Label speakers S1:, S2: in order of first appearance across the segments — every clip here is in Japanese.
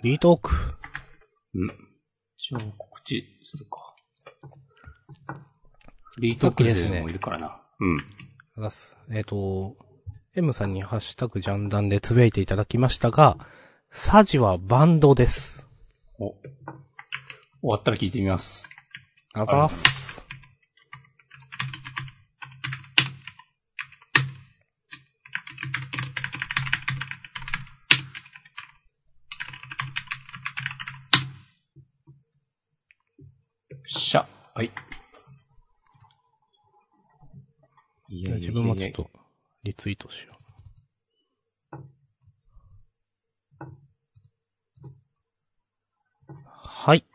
S1: フリートーク。
S2: うん。一応告知するか。フリートーク勢もいるからな。うん。
S1: えっ、と、M さんにハッシュタグジャンダンでつぶやいていただきましたが、サジはバンドです。
S2: お。終わったら聞いてみます。
S1: あざっす。
S2: しゃ。はい。いやいやいやいや
S1: 自分もちょっと、リツイートしよう。はい。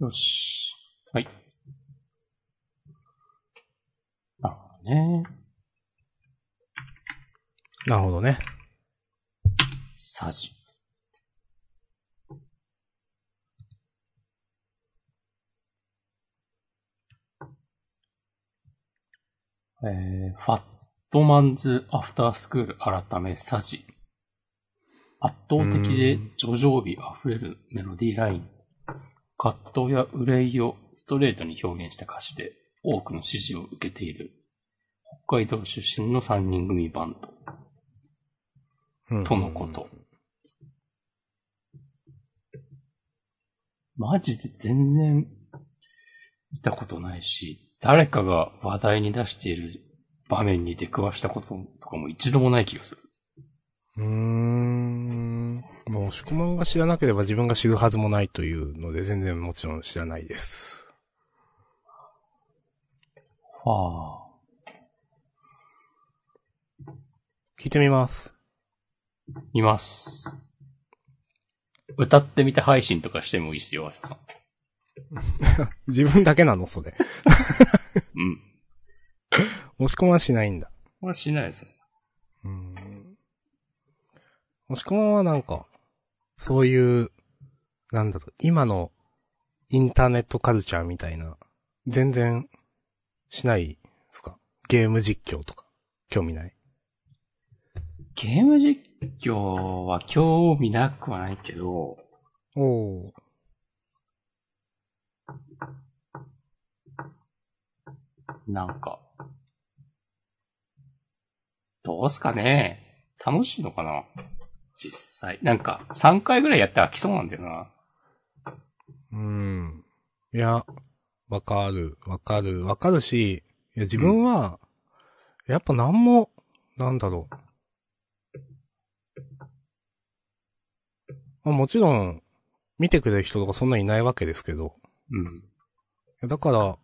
S2: よし。はい。なるほどね。
S1: なるほどね。
S2: サジ。えー、ファットマンズアフタースクール改めサジ。圧倒的で叙情美あふれるメロディーライン。葛藤や憂いをストレートに表現した歌詞で多くの支持を受けている北海道出身の3人組バンド。
S1: うん
S2: とのこと。マジで全然見たことないし、誰かが話題に出している場面に出くわしたこととかも一度もない気がする。
S1: うーん。もう、押し込まんが知らなければ自分が知るはずもないというので、全然もちろん知らないです。
S2: はあ。
S1: 聞いてみます。
S2: います。歌ってみて配信とかしてもいいっすよ、あさん。
S1: 自分だけなの？それ。
S2: うん。
S1: 押し込まんはしないんだ。
S2: これしないですね。
S1: うーん。押し込まんはなんか、そういう、なんだろう、今のインターネットカルチャーみたいな、全然しないですか？ゲーム実況とか、興味ない？
S2: ゲーム実況は興味なくはないけど、
S1: おー。
S2: なんか、どうすかね楽しいのかな実際。なんか、3回ぐらいやったら飽きそうなんだよな。
S1: うーん。いや、わかる、わかる、わかるし、いや、自分は、やっぱなんも、なんだろう。まあ、もちろん、見てくれる人とかそんなにいないわけですけど、
S2: うん。
S1: いやだから、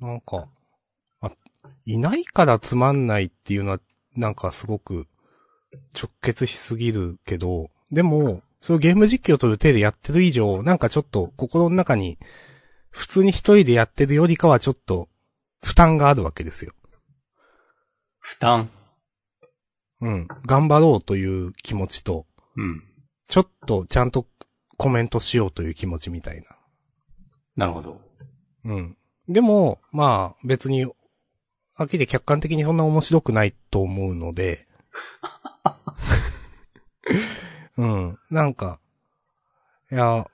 S1: なんか、あ、いないからつまんないっていうのは、なんかすごく直結しすぎるけど、でも、そういうゲーム実況という手でやってる以上、なんかちょっと心の中に、普通に一人でやってるよりかはちょっと、負担があるわけですよ。
S2: 負担？
S1: うん。頑張ろうという気持ちと、
S2: うん。
S1: ちょっとちゃんとコメントしようという気持ちみたいな。
S2: なるほど。
S1: うん。でも、まあ、別に、はっきり客観的にそんな面白くないと思うので、うん。なんか、いや、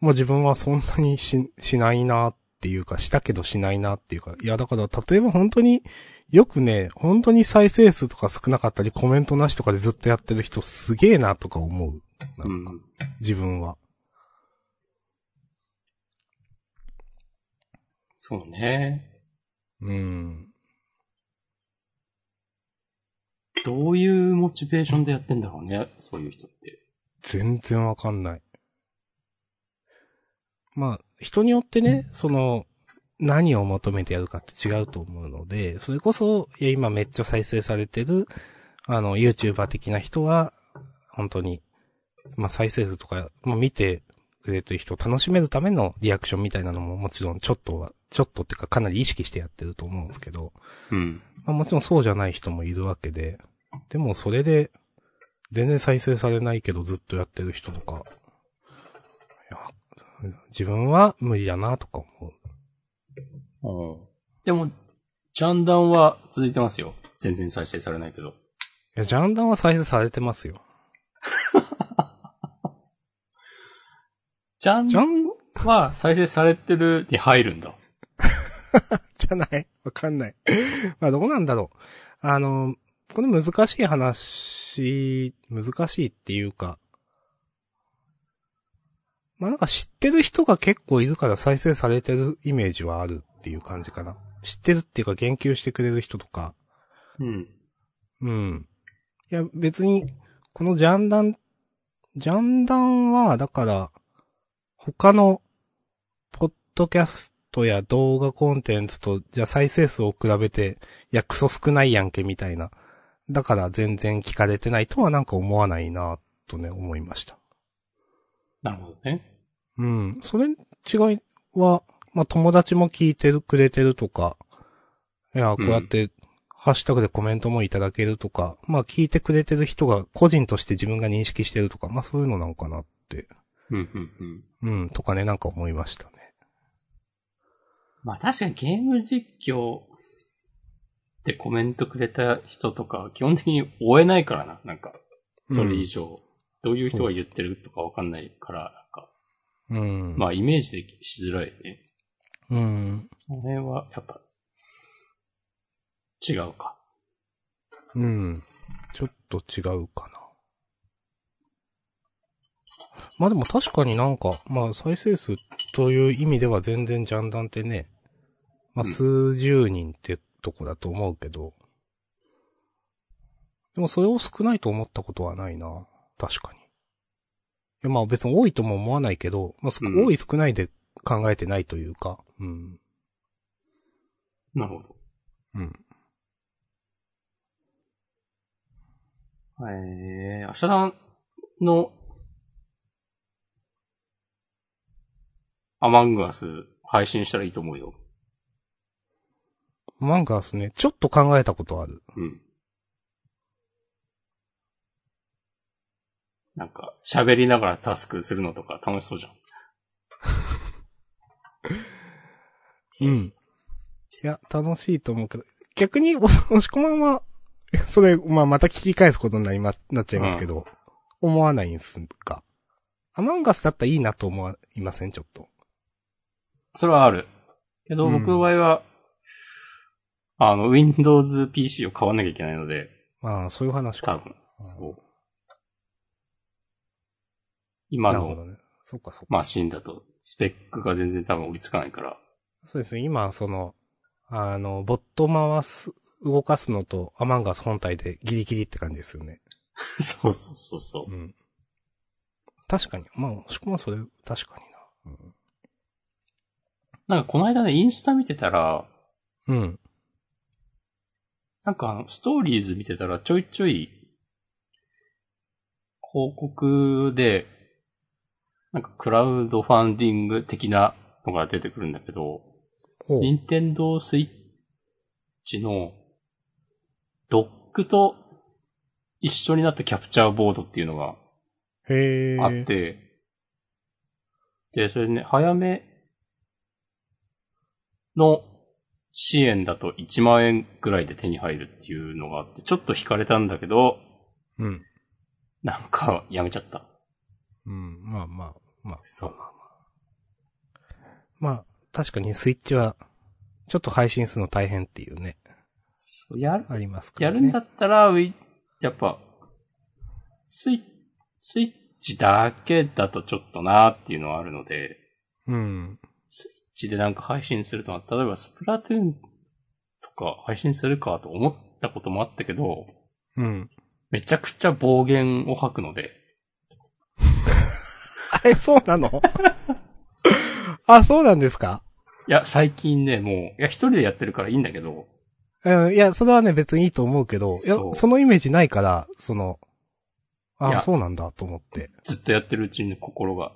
S1: もう自分はそんなにし、しないなっていうか、したけどしないなっていうか、いや、だから、例えば本当に、よくね、本当に再生数とか少なかったり、コメントなしとかでずっとやってる人すげえなとか思う。な
S2: うん
S1: か、自分は。
S2: そうね。
S1: うん。
S2: どういうモチベーションでやってんだろうね、そういう人って。
S1: 全然わかんない。まあ、人によってね、その、何を求めてやるかって違うと思うので、それこそ、いや、今めっちゃ再生されてる、あの、YouTuber 的な人は、本当に、まあ再生数とか、まあ見てくれてる人を楽しめるためのリアクションみたいなのももちろんちょっとは、ちょっとっていうかかなり意識してやってると思うんですけど、
S2: うん。
S1: まあもちろんそうじゃない人もいるわけで、でもそれで、全然再生されないけどずっとやってる人とか、いや自分は無理だなとか思う。
S2: うん。でも、ジャンダンは続いてますよ。全然再生されないけど。
S1: いや、ジャンダンは再生されてますよ。
S2: ジャン
S1: ジャン、
S2: は再生されてるに入るんだ。
S1: じゃないわかんない。まあ、どうなんだろう。あの、これ難しい話、難しいっていうか、まあなんか知ってる人が結構いるから再生されてるイメージはあるっていう感じかな。知ってるっていうか言及してくれる人とか。
S2: うん。
S1: うん。いや、別に、このジャンダン、ジャンダンは、だから、他の、ポッドキャストや動画コンテンツと、じゃあ再生数を比べて、いや、クソ少ないやんけ、みたいな。だから全然聞かれてないとはなんか思わないな、とね、思いました。
S2: なるほどね。
S1: うん。それ、違いは、まあ、友達も聞いてる、くれてるとか、いや、こうやって、ハッシュタグでコメントもいただけるとか、まあ、聞いてくれてる人が個人として自分が認識してるとか、まあ、そういうのなんかなって、
S2: うん、うん、うん。
S1: うん、とかね、なんか思いましたね。
S2: まあ確かにゲーム実況でコメントくれた人とか、基本的に追えないからな、なんか。それ以上。どういう人が言ってるとかわかんないから、なんか。
S1: うん。
S2: まあイメージでしづらいね。
S1: うん。
S2: これは、やっぱ、違うか。
S1: うん。ちょっと違うかな。まあでも確かになんか、まあ再生数という意味では全然ジャンダンってね、まあ
S2: うん
S1: 数十人ってとこだと思うけど、でもそれを少ないと思ったことはないな。確かに。いやまあ別に多いとも思わないけど、まあ、少
S2: うん
S1: 多い少ないで考えてないというか、うん。
S2: なるほど。
S1: うん。
S2: えー、明日さんの、アマングアス配信したらいいと思うよ。
S1: マンガースね、ちょっと考えたことある。
S2: うん。なんか、喋りながらタスクするのとか楽しそうじゃん。
S1: うん。いや、楽しいと思うけど、逆に、お押し込まんは、それ、まあ、また聞き返すことになりま、なっちゃいますけど、思わないんすか？アマンガスだったらいいなと思いません？ちょっと。
S2: それはある。けど、
S1: うん
S2: 僕の場合は、あの、Windows PC を買わなきゃいけないので、
S1: まあ、そういう話か。
S2: 多分、そう。今の
S1: ね。そっかそっか。
S2: マシンだと、スペックが全然多分追いつかないから。
S1: そうですね、今、その、あの、ボット回す、動かすのと、アマンガス本体でギリギリって感じですよね。
S2: そうそうそうそう。
S1: うん。確かに。まあ、押し込まんはそれ、確かにな。
S2: なんかこの間ね、インスタ見てたら、
S1: うん。うん。
S2: なんかあの、ストーリーズ見てたらちょいちょい、広告で、なんかクラウドファンディング的なのが出てくるんだけど。ニンテンドースイッチのドックと一緒になったキャプチャーボードっていうのが。あって、で、それね、早めの支援だと1万円ぐらいで手に入るっていうのがあって、ちょっと惹かれたんだけど、
S1: うん。
S2: なんかやめちゃった。
S1: うん。まあまあ、まあ、
S2: そう。
S1: まあ、確かにスイッチは、ちょっと配信するの大変っていうね、
S2: そうやる、
S1: ありますからね。
S2: やるんだったら、ウィやっぱ、スイッ、スイッチだけだとちょっとなーっていうのはあるので、
S1: うん。
S2: チでなんか配信するとな例えばスプラトゥーンとか配信するかと思ったこともあったけど、
S1: うん。
S2: めちゃくちゃ暴言を吐くので、
S1: あれ、そうなの？あ、そうなんですか？
S2: いや、最近ね、もう、いや、一人でやってるからいいんだけど、
S1: うん、いや、それはね、別にいいと思うけど、いや
S2: そ、
S1: のイメージないから、その、あ、そうなんだと思って。
S2: ずっとやってるうちに心が、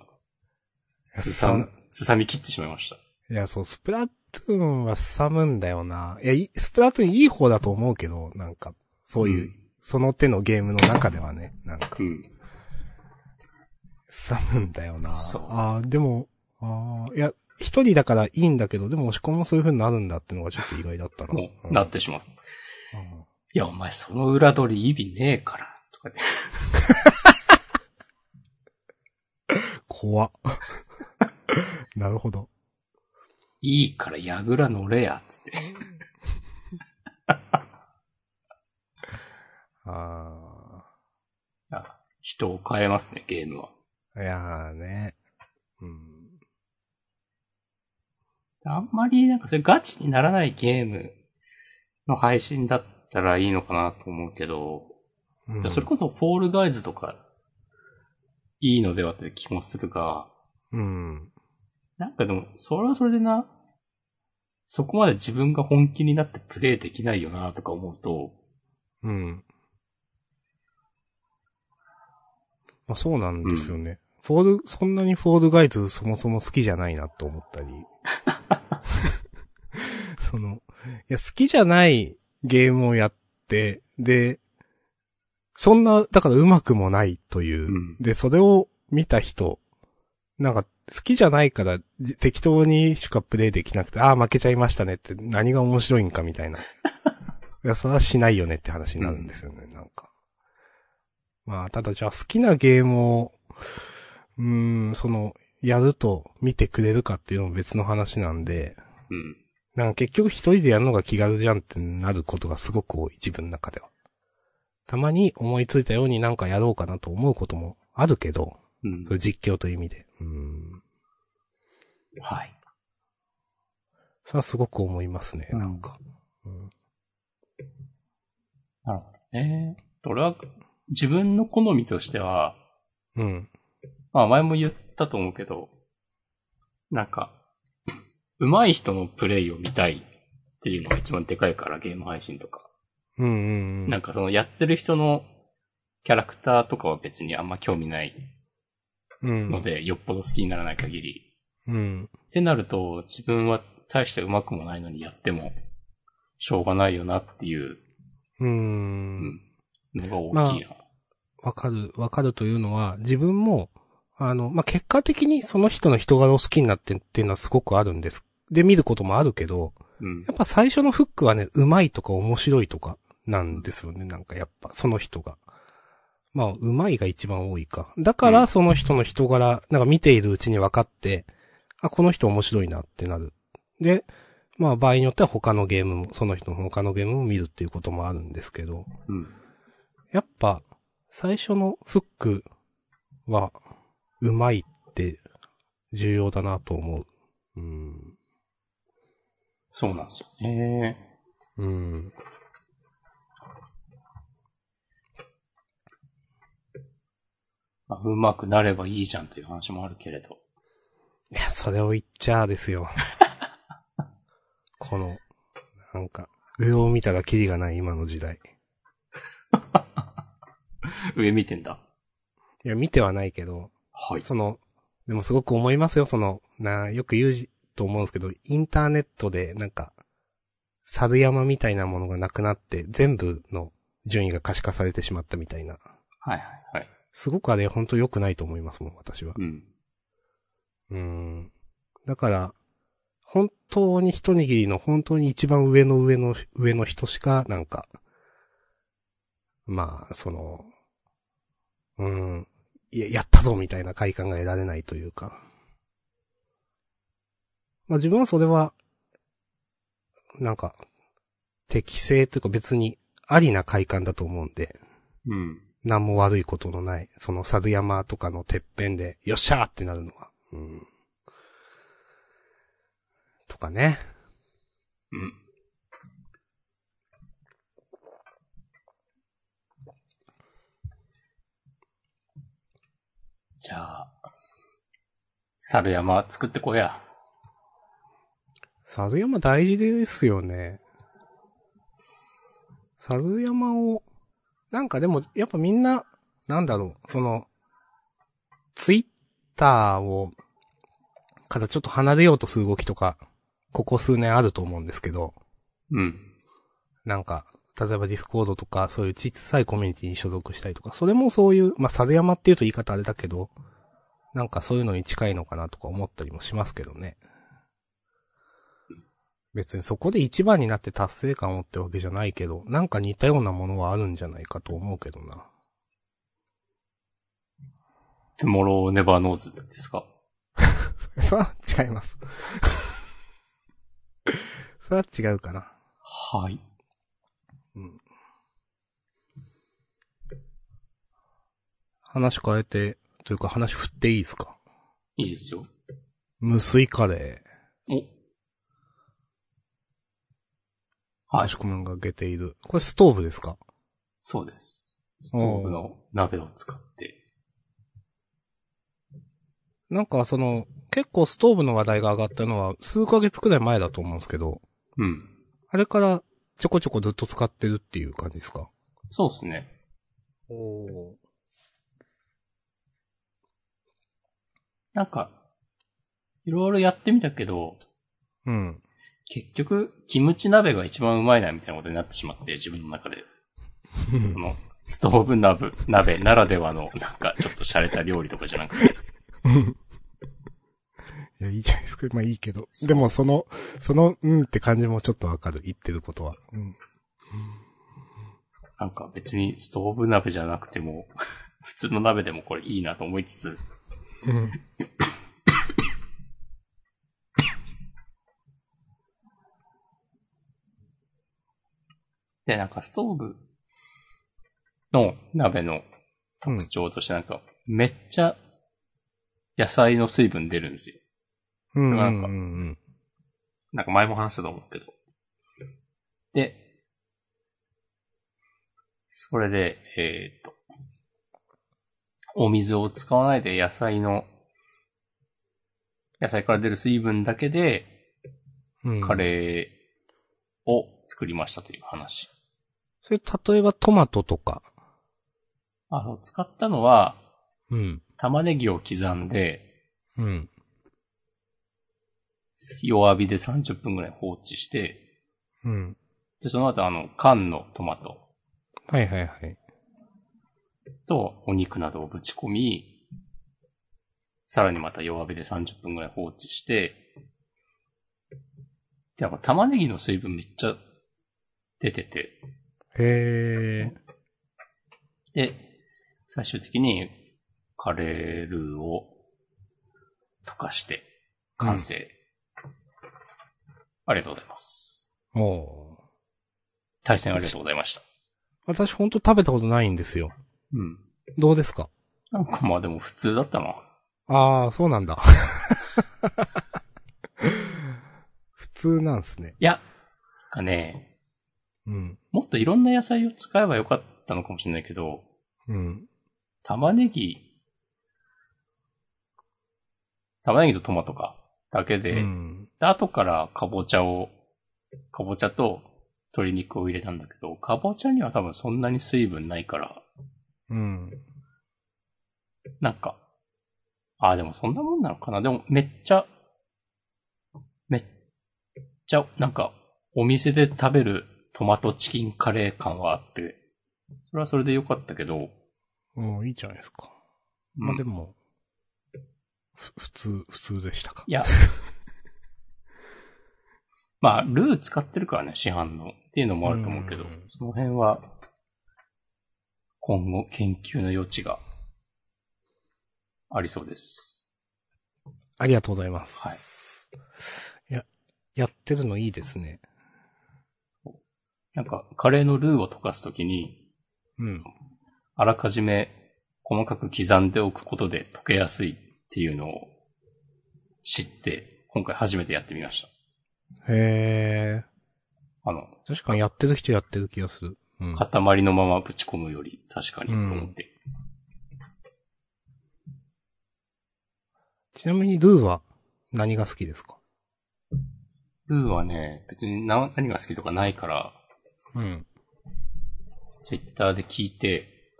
S2: すさすさみ切ってしまいました。
S1: いや、そう、スプラトゥーンは寒んだよな。いや、いスプラトゥーンいい方だと思うけど、なんか、そういう、その手のゲームの中ではね、なんか
S2: う、ん。
S1: 寒んだよな。
S2: そう
S1: ああ、でも、ああ、いや、一人だからいいんだけど、でも押し込みもそういう風になるんだってのがちょっと意外だったな。
S2: もう、
S1: うん
S2: なってしまう。
S1: うん
S2: いや、お前その裏取り意味ねえから、とか言って。
S1: 怖っ。なるほど。
S2: いいから矢倉乗れや、つって。
S1: あ
S2: あ人を変えますね、ゲームは。
S1: あ。いやーね。うん。
S2: あんまりなんかそれガチにならないゲームの配信だったらいいのかなと思うけど、
S1: うん
S2: それこそフォールガイズとかいいのではという気もするが、
S1: うん。
S2: なんかでも、それはそれでな、そこまで自分が本気になってプレイできないよなとか思うと、
S1: うん。まあそうなんですよね。フォール、そんなにフォールガイズそもそも好きじゃないなと思ったり。その、いや、好きじゃないゲームをやって、で、そんな、だから上手くもないという。
S2: うん
S1: で、それを見た人、なんか、好きじゃないから、じ適当にしかプレイできなくて、ああ、負けちゃいましたねって、何が面白いんかみたいな。いや、それはしないよねって話になるんですよね、なんか。まあ、ただじゃあ好きなゲームを、うーん、その、やると見てくれるかっていうのも別の話なんで、
S2: うん。
S1: なんか結局一人でやるのが気軽じゃんってなることがすごく多い、自分の中では。たまに思いついたようになんかやろうかなと思うこともあるけど、
S2: うん
S1: そ。れ実況という意味で。うーん。
S2: はい。
S1: それはすごく思いますね、
S2: うん
S1: なんか。うん。
S2: なるほどね。俺は、自分の好みとしては、
S1: うん。
S2: まあ前も言ったと思うけど、なんか、上手い人のプレイを見たいっていうのが一番でかいから、ゲーム配信とか。
S1: うんうんうん。
S2: なんかそのやってる人のキャラクターとかは別にあんま興味ない
S1: うん。
S2: ので、よっぽど好きにならない限り。
S1: うん。
S2: ってなると、自分は大して上手くもないのにやっても、しょうがないよなっていう
S1: うーん。
S2: のが大きいな。
S1: わかる、わかるというのは、自分も、あの、まあ、結果的にその人の人柄を好きになってっていうのはすごくあるんです。で、見ることもあるけど、
S2: うん
S1: やっぱ最初のフックはね、うまいとか面白いとかなんですよね。なんかやっぱ、その人が。まあ、うまいが一番多いか。だか
S2: うん
S1: ら、その人の人柄、なんか見ているうちに分かって、あ、この人面白いなってなる。で、まあ、場合によっては他のゲームも、その人の他のゲームも見るっていうこともあるんですけど、
S2: うん。
S1: やっぱ、最初のフックは、うまいって、重要だなと思う。うん。
S2: そうなんですよね。
S1: うん。
S2: まあ、上手くなればいいじゃんという話もあるけれど。
S1: いや、それを言っちゃあですよ。この、なんか、上を見たらキリがない今の時代。
S2: 上見てんだ。
S1: いや、見てはないけど、
S2: はい。
S1: その、でもすごく思いますよ、その、な、よく言うと思うんですけど、インターネットで、なんか、猿山みたいなものがなくなって、全部の順位が可視化されてしまったみたいな。
S2: はいはいはい。
S1: すごくあれ、本当良くないと思いますもん、私は。
S2: うん。
S1: うーん。だから、本当に一握りの本当に一番上の上の上の人しか、なんか、まあ、その、うーん、いや、やったぞみたいな快感が得られないというか。まあ自分はそれは、なんか、適正というか別にありな快感だと思うんで。
S2: うん。
S1: 何も悪いことのない、その猿山とかのてっぺんで、よっしゃーってなるのは。うん。とかね。
S2: うん。じゃあ、猿山作ってこうや。
S1: 猿山大事ですよね。猿山を、なんかでも、やっぱみんな、なんだろう、その、ツイッターを、からちょっと離れようとする動きとか、ここ数年あると思うんですけど、
S2: うん。
S1: なんか、例えばディスコードとか、そういう小さいコミュニティに所属したりとか、それもそういう、まあ、猿山っていうと言い方あれだけど、なんかそういうのに近いのかなとか思ったりもしますけどね。別にそこで一番になって達成感を持ってわけじゃないけど、なんか似たようなものはあるんじゃないかと思うけどな。
S2: トゥモローネバーノーズですか？
S1: それは違います。それは違うかな。
S2: はい。
S1: うん。話変えて、というか話振っていいですか？
S2: いいですよ。
S1: 無水カレー。
S2: お。はい
S1: もし。が挙げている。これストーブですか？
S2: そうです。ストーブの鍋を使って。
S1: なんかその、結構ストーブの話題が上がったのは数ヶ月くらい前だと思うんですけど、
S2: うん。
S1: あれからちょこちょこずっと使ってるっていう感じですか？
S2: そうですね。
S1: お
S2: なんか、いろいろやってみたけど、
S1: うん。
S2: 結局、キムチ鍋が一番うまいなみたいなことになってしまって、自分の中で。この、ストーブ鍋、鍋ならではの、なんか、ちょっと洒落た料理とかじゃなくて、
S1: いや、いいじゃないですか。まあいいけど。でもその、その、うんって感じもちょっとわかる。言ってることは。うん。
S2: なんか別にストーブ鍋じゃなくても、普通の鍋でもこれいいなと思いつつ、
S1: うん。
S2: で、なんかストーブの鍋の特徴としてなんか、めっちゃ野菜の水分出るんですよ。
S1: うん。
S2: なんか
S1: うんうん
S2: なんか前も話したと思うけど。で、それで、えーっと、お水を使わないで野菜の、野菜から出る水分だけで
S1: うん。
S2: カレーを作りましたという話。
S1: それ、例えばトマトとか。
S2: あの、使ったのは、
S1: うん。
S2: 玉ねぎを刻んで、
S1: うん。
S2: 弱火で30分くらい放置して、
S1: うん。
S2: で、その後あの、缶のトマト
S1: はいはいはい。
S2: とお肉などをぶち込み、さらにまた弱火で30分くらい放置して、で、なんか玉ねぎの水分めっちゃ出てて、
S1: へえ。
S2: で、最終的にカレールーを溶かして完成。ありがとうございます。
S1: おー
S2: 対戦ありがとうございました。
S1: 私ほんと食べたことないんですよ。
S2: うん。
S1: どうですか？
S2: なんかまあでも普通だったな。
S1: ああ、そうなんだ。普通なんすね。
S2: いや、かね、
S1: うん。
S2: もっといろんな野菜を使えばよかったのかもしれないけど、
S1: うん。
S2: 玉ねぎ、玉ねぎとトマトか、だけで、
S1: うん。
S2: で後からかぼちゃを、かぼちゃと鶏肉を入れたんだけど、かぼちゃには多分そんなに水分ないから、
S1: うん。
S2: なんか、ああ、でもそんなもんなのかな。でもめっちゃ、めっちゃ、なんか、お店で食べるトマトチキンカレー感はあって、それはそれでよかったけど、
S1: もういいじゃないですか。
S2: うん
S1: まあでも、ふ普通、普通でしたか？
S2: いや。まあ、ルー使ってるからね、市販の。っていうのもあると思うけど
S1: うん、
S2: その辺は、今後研究の余地がありそうです。
S1: ありがとうございます。
S2: はい。
S1: いや、やってるのいいですね。
S2: なんか、カレーのルーを溶かすときに、
S1: うん。
S2: あらかじめ細かく刻んでおくことで溶けやすいっていうのを知って、今回初めてやってみました。
S1: へえ。
S2: あの、
S1: 確かにやってる人やってる気がする。うん。
S2: 塊のままぶち込むより確かにと思って。
S1: ちなみにルーは何が好きですか？
S2: ルーはね、別にな何が好きとかないから、
S1: うん。
S2: ツイッターで聞いて、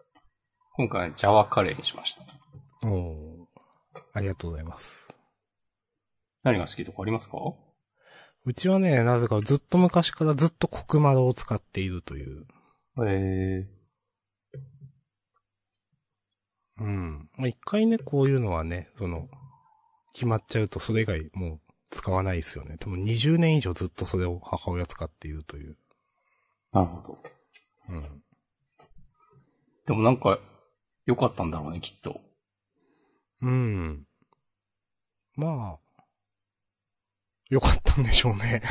S2: 今回はジャワカレーにしました。
S1: おーありがとうございます。
S2: 何が好きとかありますか？
S1: うちはね、なぜかずっと昔からずっとコクマロを使っているという。
S2: え
S1: うん。まあ、一回ね、こういうのはね、その、決まっちゃうとそれ以外もう使わないですよね。多分20年以上ずっとそれを母親使っているという。
S2: なるほど。
S1: うん。
S2: でもなんか、良かったんだろうね、きっと。
S1: うん。まあ、よかったんでしょうね。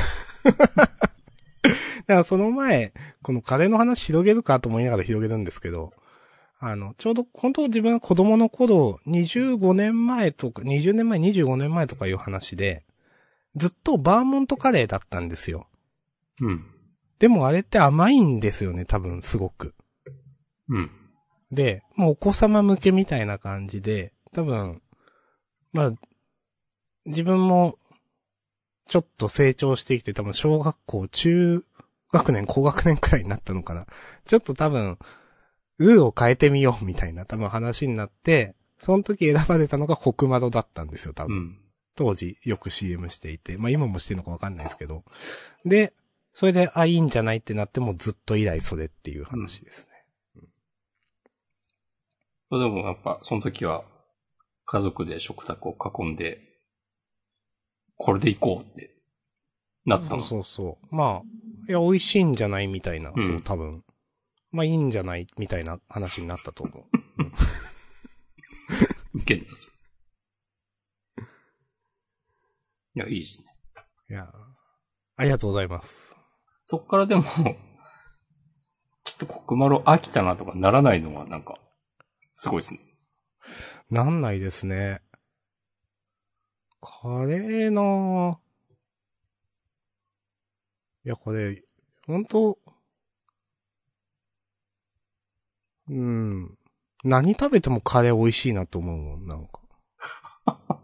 S1: だからその前、このカレーの話広げるかと思いながら広げるんですけど、あの、ちょうど、本当自分が子供の頃、25年前とか、20年前、25年前とかいう話で、ずっとバーモントカレーだったんですよ。
S2: うん。
S1: でもあれって甘いんですよね、多分、すごく。
S2: うん。
S1: で、もうお子様向けみたいな感じで、多分、まあ、自分も、ちょっと成長してきて、多分小学校、中学年、高学年くらいになったのかな。ちょっと多分、ルーを変えてみようみたいな多分話になって、その時選ばれたのが北窓だったんですよ、多分。
S2: うん。
S1: 当時よく CM していて、まあ今もしてるのかわかんないですけど。で、それで、あ、いいんじゃないってなってもずっと以来それっていう話ですね。
S2: でもやっぱ、その時は、家族で食卓を囲んで、これで行こうって、なったの。
S1: そうそう。まあ、いや、美味しいんじゃないみたいな、
S2: うん
S1: そう、多分。まあ、いいんじゃないみたいな話になったと思う。
S2: いけんだ、それ。いや、いいですね。
S1: いや、ありがとうございます。
S2: そっからでも、ちょっと国丸飽きたなとかならないのはなんか、すごいですね。
S1: なんないですね。カレーなぁ。いや、これ、ほんと、うん。何食べてもカレー美味しいなと思うもん、なんか。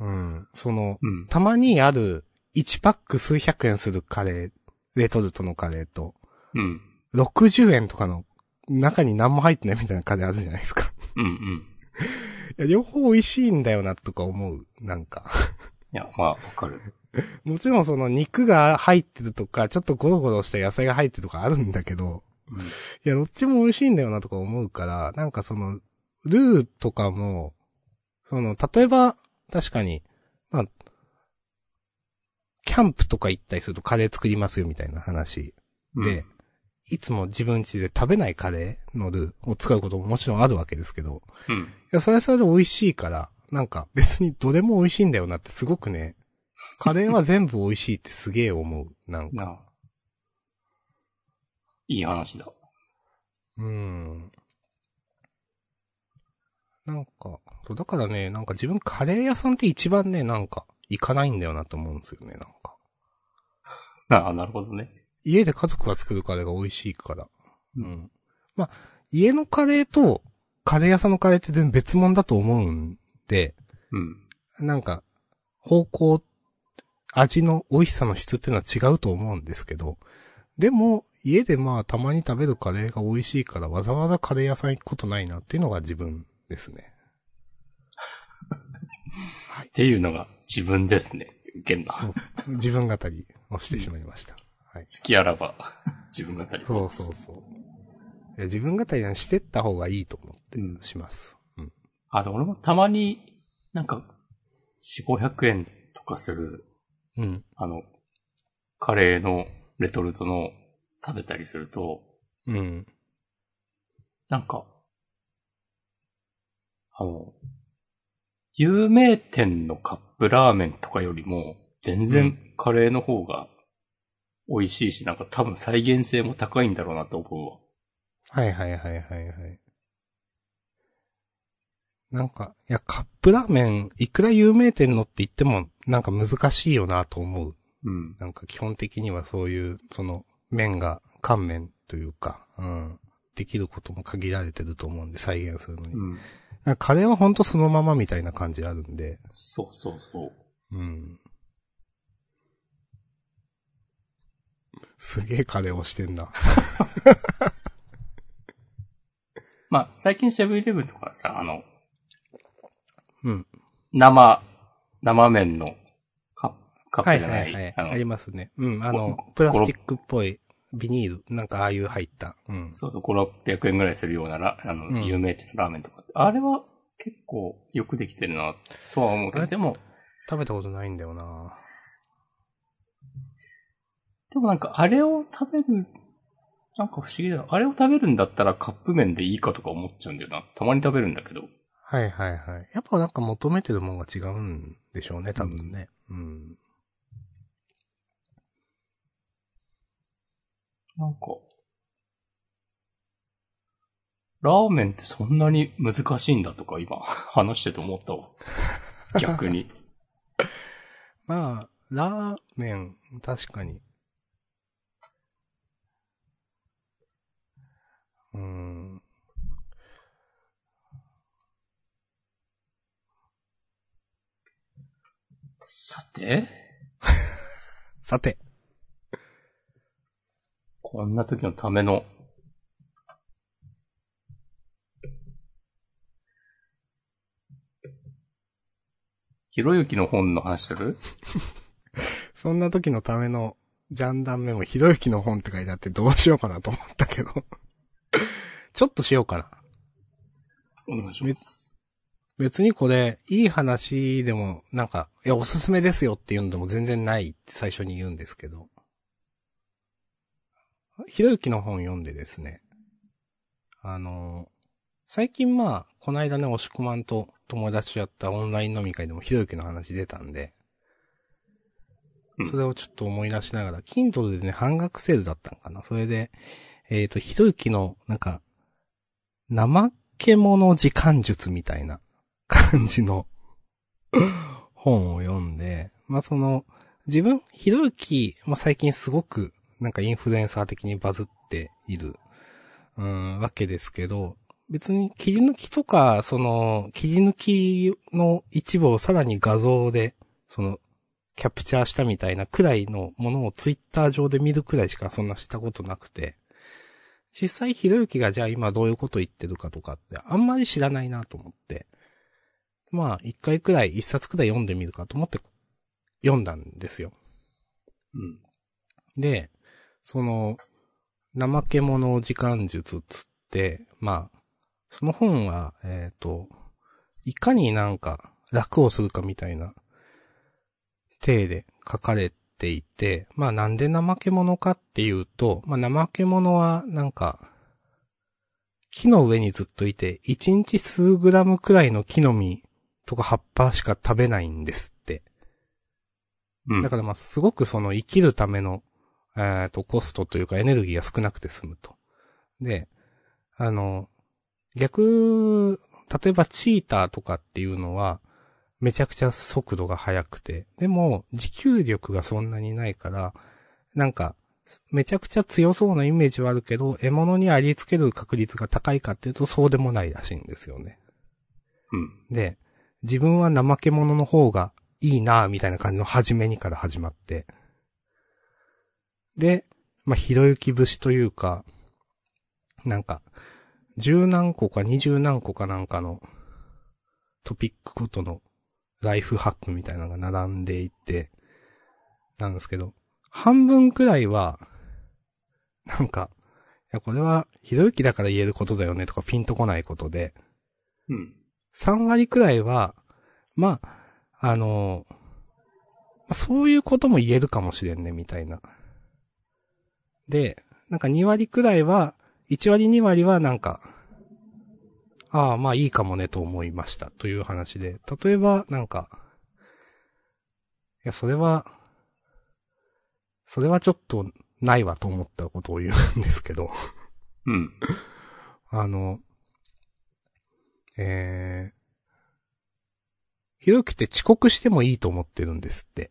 S1: うん。その、
S2: うん。
S1: たまにある1パック数百円するカレー、レトルトのカレーと、
S2: うん。
S1: 60円とかの中に何も入ってないみたいなカレーあるじゃないですか。
S2: うんうん。
S1: いや、両方美味しいんだよなとか思う。なんか。
S2: いや、まあ、わかる。
S1: もちろんその肉が入ってるとか、ちょっとゴロゴロした野菜が入ってるとかあるんだけど、
S2: うん。
S1: いや、どっちも美味しいんだよなとか思うから、なんかその、ルーとかも、その、例えば、確かに、まあ、キャンプとか行ったりするとカレー作りますよみたいな話で、いつも自分家で食べないカレーのルーを使うことももちろんあるわけですけど、
S2: うん。
S1: いや、それはそれで美味しいから、なんか別にどれも美味しいんだよなってすごくね、カレーは全部美味しいってすげえ思う。なんか。
S2: いい話だ。
S1: うーん。なんか、そうだからね、なんか自分カレー屋さんって一番ね、なんか、行かないんだよなと思うんですよね、なんか。
S2: ああ、なるほどね。
S1: 家で家族が作るカレーが美味しいから。うん。まあ、家のカレーと、カレー屋さんのカレーって全然別物だと思うんで、
S2: うん。
S1: なんか、方向、味の美味しさの質っていうのは違うと思うんですけど、でも、家でまあたまに食べるカレーが美味しいからわざわざカレー屋さん行くことないなっていうのが自分ですね。
S2: っていうのが自分ですね。いけんな。
S1: そう。自分語りをしてしまいました。はい。
S2: 好きあらば、自分語り。
S1: そうそうそう。自分語りはしてった方がいいと思って
S2: うん
S1: します。うん。
S2: あ、でも俺もたまに、なんか、4、500円とかする、
S1: うん。
S2: あの、カレーのレトルトの食べたりすると、
S1: うん。
S2: なんか、あの、有名店のカップラーメンとかよりも、全
S1: う
S2: 然カレーの方が美味しいし、なんか多分再現性も高いんだろうなと思うわ。
S1: はいはいはいはいはい。なんか、いや、カップラーメン、いくら有名店のって言っても、なんか難しいよなと思う。
S2: うん。
S1: なんか基本的にはそういう、その、麺が乾麺というか、うん。できることも限られてると思うんで、再現するのに。
S2: うん。
S1: カレーはほんとそのままみたいな感じあるんで、
S2: そうそうそう。
S1: うん。すげえカレーをしてんな。
S2: まあ、最近セブンイレブンとかさ、あの、
S1: うん。
S2: 生、生麺のカップカッ
S1: はい
S2: プじゃな。
S1: はいいはい。
S2: あの
S1: ありますね。うん、あの
S2: ご、
S1: プラスチックっぽいビニール、なんかああいう入った。うん。
S2: そうそう、5、600円ぐらいするようなラ、あの、
S1: うん
S2: 有名店のラーメンとかって、あれは結構よくできてるな、とは思うけど、でも、
S1: 食べたことないんだよな
S2: でもなんか、あれを食べる、なんか不思議だな。あれを食べるんだったらカップ麺でいいかとか思っちゃうんだよな。たまに食べるんだけど。
S1: はいはいはい。やっぱなんか求めてるものが違うんでしょうね、多分ね。うん。
S2: なんか、ラーメンってそんなに難しいんだとか今話してて思ったわ。逆に。
S1: まあ、ラーメン、確かに。うーん。
S2: さて、
S1: さて。
S2: こんな時のための、ひろゆきの本の話する？
S1: そんな時のためのジャンダンメモ、ひろゆきの本って書いてあってどうしようかなと思ったけど。ちょっとしようかな。
S2: お願いします。
S1: 別にこれ、いい話でも、なんか、いや、おすすめですよっていうのでも全然ないって最初に言うんですけど。ひろゆきの本読んでですね。あの、最近まあ、この間ね、押し込まんと友達とやったオンライン飲み会でもひろゆきの話出たんで、
S2: うん
S1: それをちょっと思い出しながら、Kindle でね、半額セールだったのかな。それで、えっ、と、ひろゆきの、なんか、怠け者時間術みたいな感じの本を読んで、まあその、自分、ひろゆき、まあ最近すごく、なんかインフルエンサー的にバズっている、うん、わけですけど、別に切り抜きとか、その、切り抜きの一部をさらに画像で、その、キャプチャーしたみたいなくらいのものをツイッター上で見るくらいしかそんなしたことなくて、実際ひろゆきがじゃあ今どういうこと言ってるかとかってあんまり知らないなと思って、まあ一回くらい、一冊くらい読んでみるかと思って読んだんですよ。
S2: うん。
S1: で、その、怠け者時間術つって、まあ、その本は、えっ、と、いかになんか楽をするかみたいな、体で書かれていて、まあなんで怠け者かっていうと、まあ怠け者はなんか、木の上にずっといて、一日数グラムくらいの木の実とか葉っぱしか食べないんですって。
S2: うん。
S1: だからまあ、すごくその生きるための、えっ、と、コストというかエネルギーが少なくて済むと。で、あの、逆、例えばチーターとかっていうのは、めちゃくちゃ速度が速くて、でも、持久力がそんなにないから、なんか、めちゃくちゃ強そうなイメージはあるけど、獲物にありつける確率が高いかっていうとそうでもないらしいんですよね。
S2: うん。
S1: で、自分は怠け者の方がいいなぁみたいな感じの初めにから始まって。で、まあ、ひろゆき節というか、なんか、十何個か二十何個かなんかのトピックごとのライフハックみたいなのが並んでいて、なんですけど、半分くらいは、なんか、いや、これは、ひろゆきだから言えることだよねとかピンとこないことで、
S2: うん。
S1: 3割くらいは、まあ、あの、まあそういうことも言えるかもしれんね、みたいな。で、なんか2割くらいは、1割2割はなんか、ああ、まあいいかもねと思いました、という話で。例えば、なんか、いや、それは、それはちょっとないわと思ったことを言うんですけど。
S2: うん。
S1: あの、えー、ひろゆきって遅刻してもいいと思ってるんですって。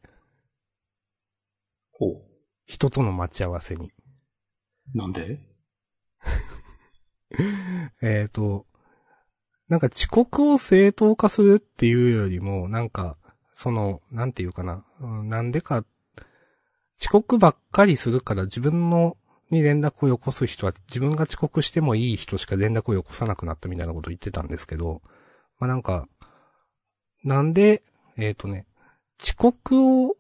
S2: ほう。
S1: 人との待ち合わせに。
S2: なんで？
S1: えっ、と、なんか遅刻を正当化するっていうよりも、なんか、その、なんていうかな、うんなんでか、遅刻ばっかりするから自分のに連絡をよこす人は自分が遅刻してもいい人しか連絡をよこさなくなったみたいなこと言ってたんですけど、まあなんか、なんで、えっ、とね、遅刻を、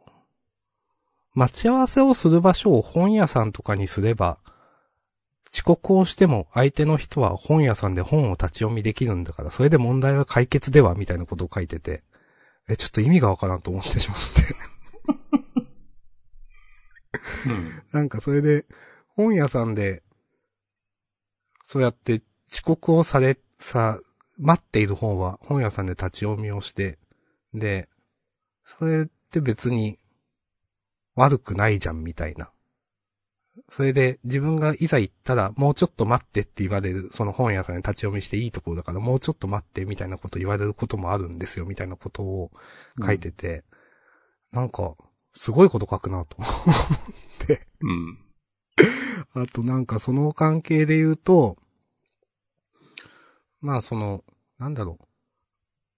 S1: 待ち合わせをする場所を本屋さんとかにすれば、遅刻をしても相手の人は本屋さんで本を立ち読みできるんだから、それで問題は解決ではみたいなことを書いてて、え、ちょっと意味がわからんと思ってしまって。
S2: うん。
S1: なんかそれで、本屋さんで、そうやって遅刻をされ、さ、待っている本は本屋さんで立ち読みをして、で、それって別に悪くないじゃんみたいな。それで自分がいざ行ったらもうちょっと待ってって言われる、その本屋さんで立ち読みしていいところだからもうちょっと待ってみたいなこと言われることもあるんですよみたいなことを書いてて、なんか、すごいこと書くなと思って。
S2: うん。
S1: あとなんかその関係で言うと、まあその、なんだろう。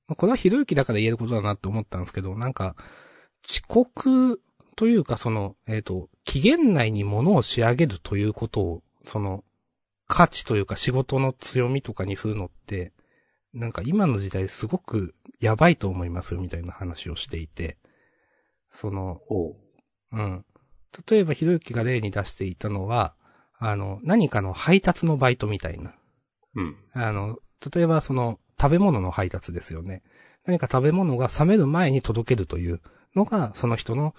S1: まあこれはひろゆきだから言えることだなって思ったんですけど、なんか、遅刻というかその、えっ、と、期限内に物を仕上げるということを、その、価値というか仕事の強みとかにするのって、なんか今の時代すごくやばいと思いますよみたいな話をしていて、その、
S2: おう。
S1: うん。例えば、ひろゆきが例に出していたのは、あの、何かの配達のバイトみたいな。
S2: うん。
S1: あの、例えばその、食べ物の配達ですよね。何か食べ物が冷める前に届けるというのが、その人の、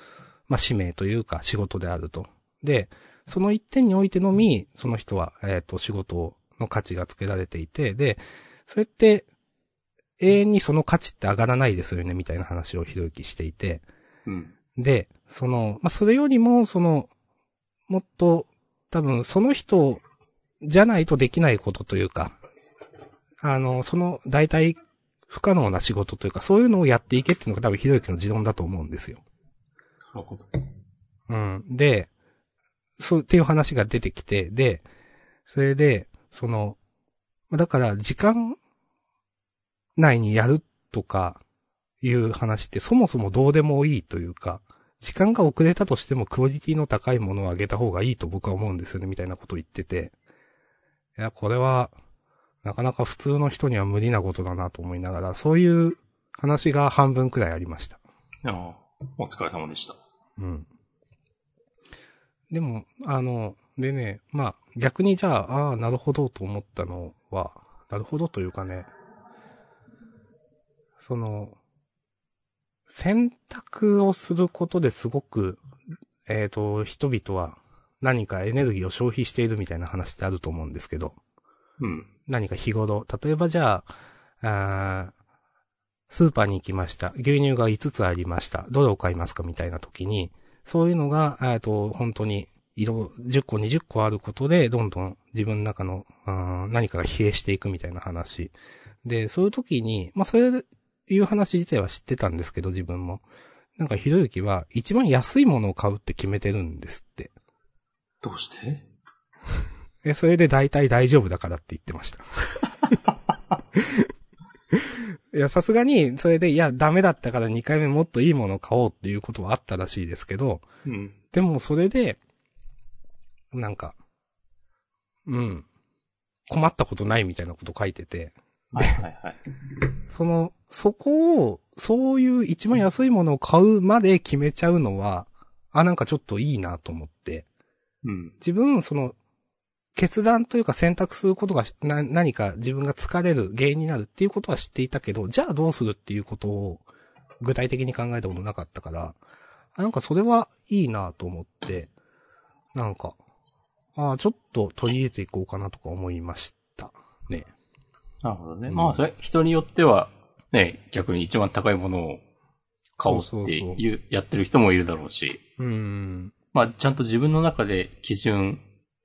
S1: まあ、使命というか仕事であると。で、その一点においてのみ、その人は、えっ、と、仕事の価値がつけられていて、で、それって、永遠にその価値って上がらないですよね、みたいな話をひろゆきしていて、
S2: うん。
S1: で、その、まあ、それよりも、その、もっと、多分、その人じゃないとできないことというか、あの、その、大体、不可能な仕事というか、そういうのをやっていけっていうのが多分、ひろゆきの持論だと思うんですよ。
S2: なるほど。
S1: うん。で、そう、っていう話が出てきて、で、それで、その、だから、時間内にやるとか、いう話ってそもそもどうでもいいというか、時間が遅れたとしてもクオリティの高いものをあげた方がいいと僕は思うんですよね、みたいなことを言ってて。いや、これは、なかなか普通の人には無理なことだなと思いながら、そういう話が半分くらいありました。
S2: ああ、お疲れ様でした。
S1: うん。でも、あの、でね、まあ、逆にじゃあ、ああ、なるほどと思ったのは、なるほどというかね、その、選択をすることですごく、えっ、と、人々は何かエネルギーを消費しているみたいな話ってあると思うんですけど、
S2: うん。
S1: 何か日頃、例えばじゃあ、あースーパーに行きました。牛乳が5つありました。どれを買いますかみたいな時に、そういうのが、えっと、本当に、色、10個、20個あることで、どんどん自分の中の、何かが疲弊していくみたいな話。で、そういう時に、まあ、そういう話自体は知ってたんですけど、自分も。なんか、ひろゆきは、一番安いものを買うって決めてるんですって。
S2: どうして？
S1: え、それで大体大丈夫だからって言ってました。いや、さすがに、それで、いや、ダメだったから2回目もっといいものを買おうっていうことはあったらしいですけど、
S2: うん。
S1: でもそれで、なんか、うん、困ったことないみたいなこと書いてて、
S2: はいはいはい。
S1: その、そこを、そういう一番安いものを買うまで決めちゃうのは、あ、なんかちょっといいなと思って、
S2: うん。
S1: 自分、その、決断というか選択することがな何か自分が疲れる原因になるっていうことは知っていたけど、じゃあどうするっていうことを具体的に考えたことなかったから、あなんかそれはいいなと思って、なんか、ああ、ちょっと取り入れていこうかなとか思いました。ね。
S2: なるほどね。
S1: うん
S2: まあ、それ、人によっては、ね、逆に一番高いものを買おうっていう、やってる人もいるだろうし、
S1: うーん。
S2: まあ、ちゃんと自分の中で基準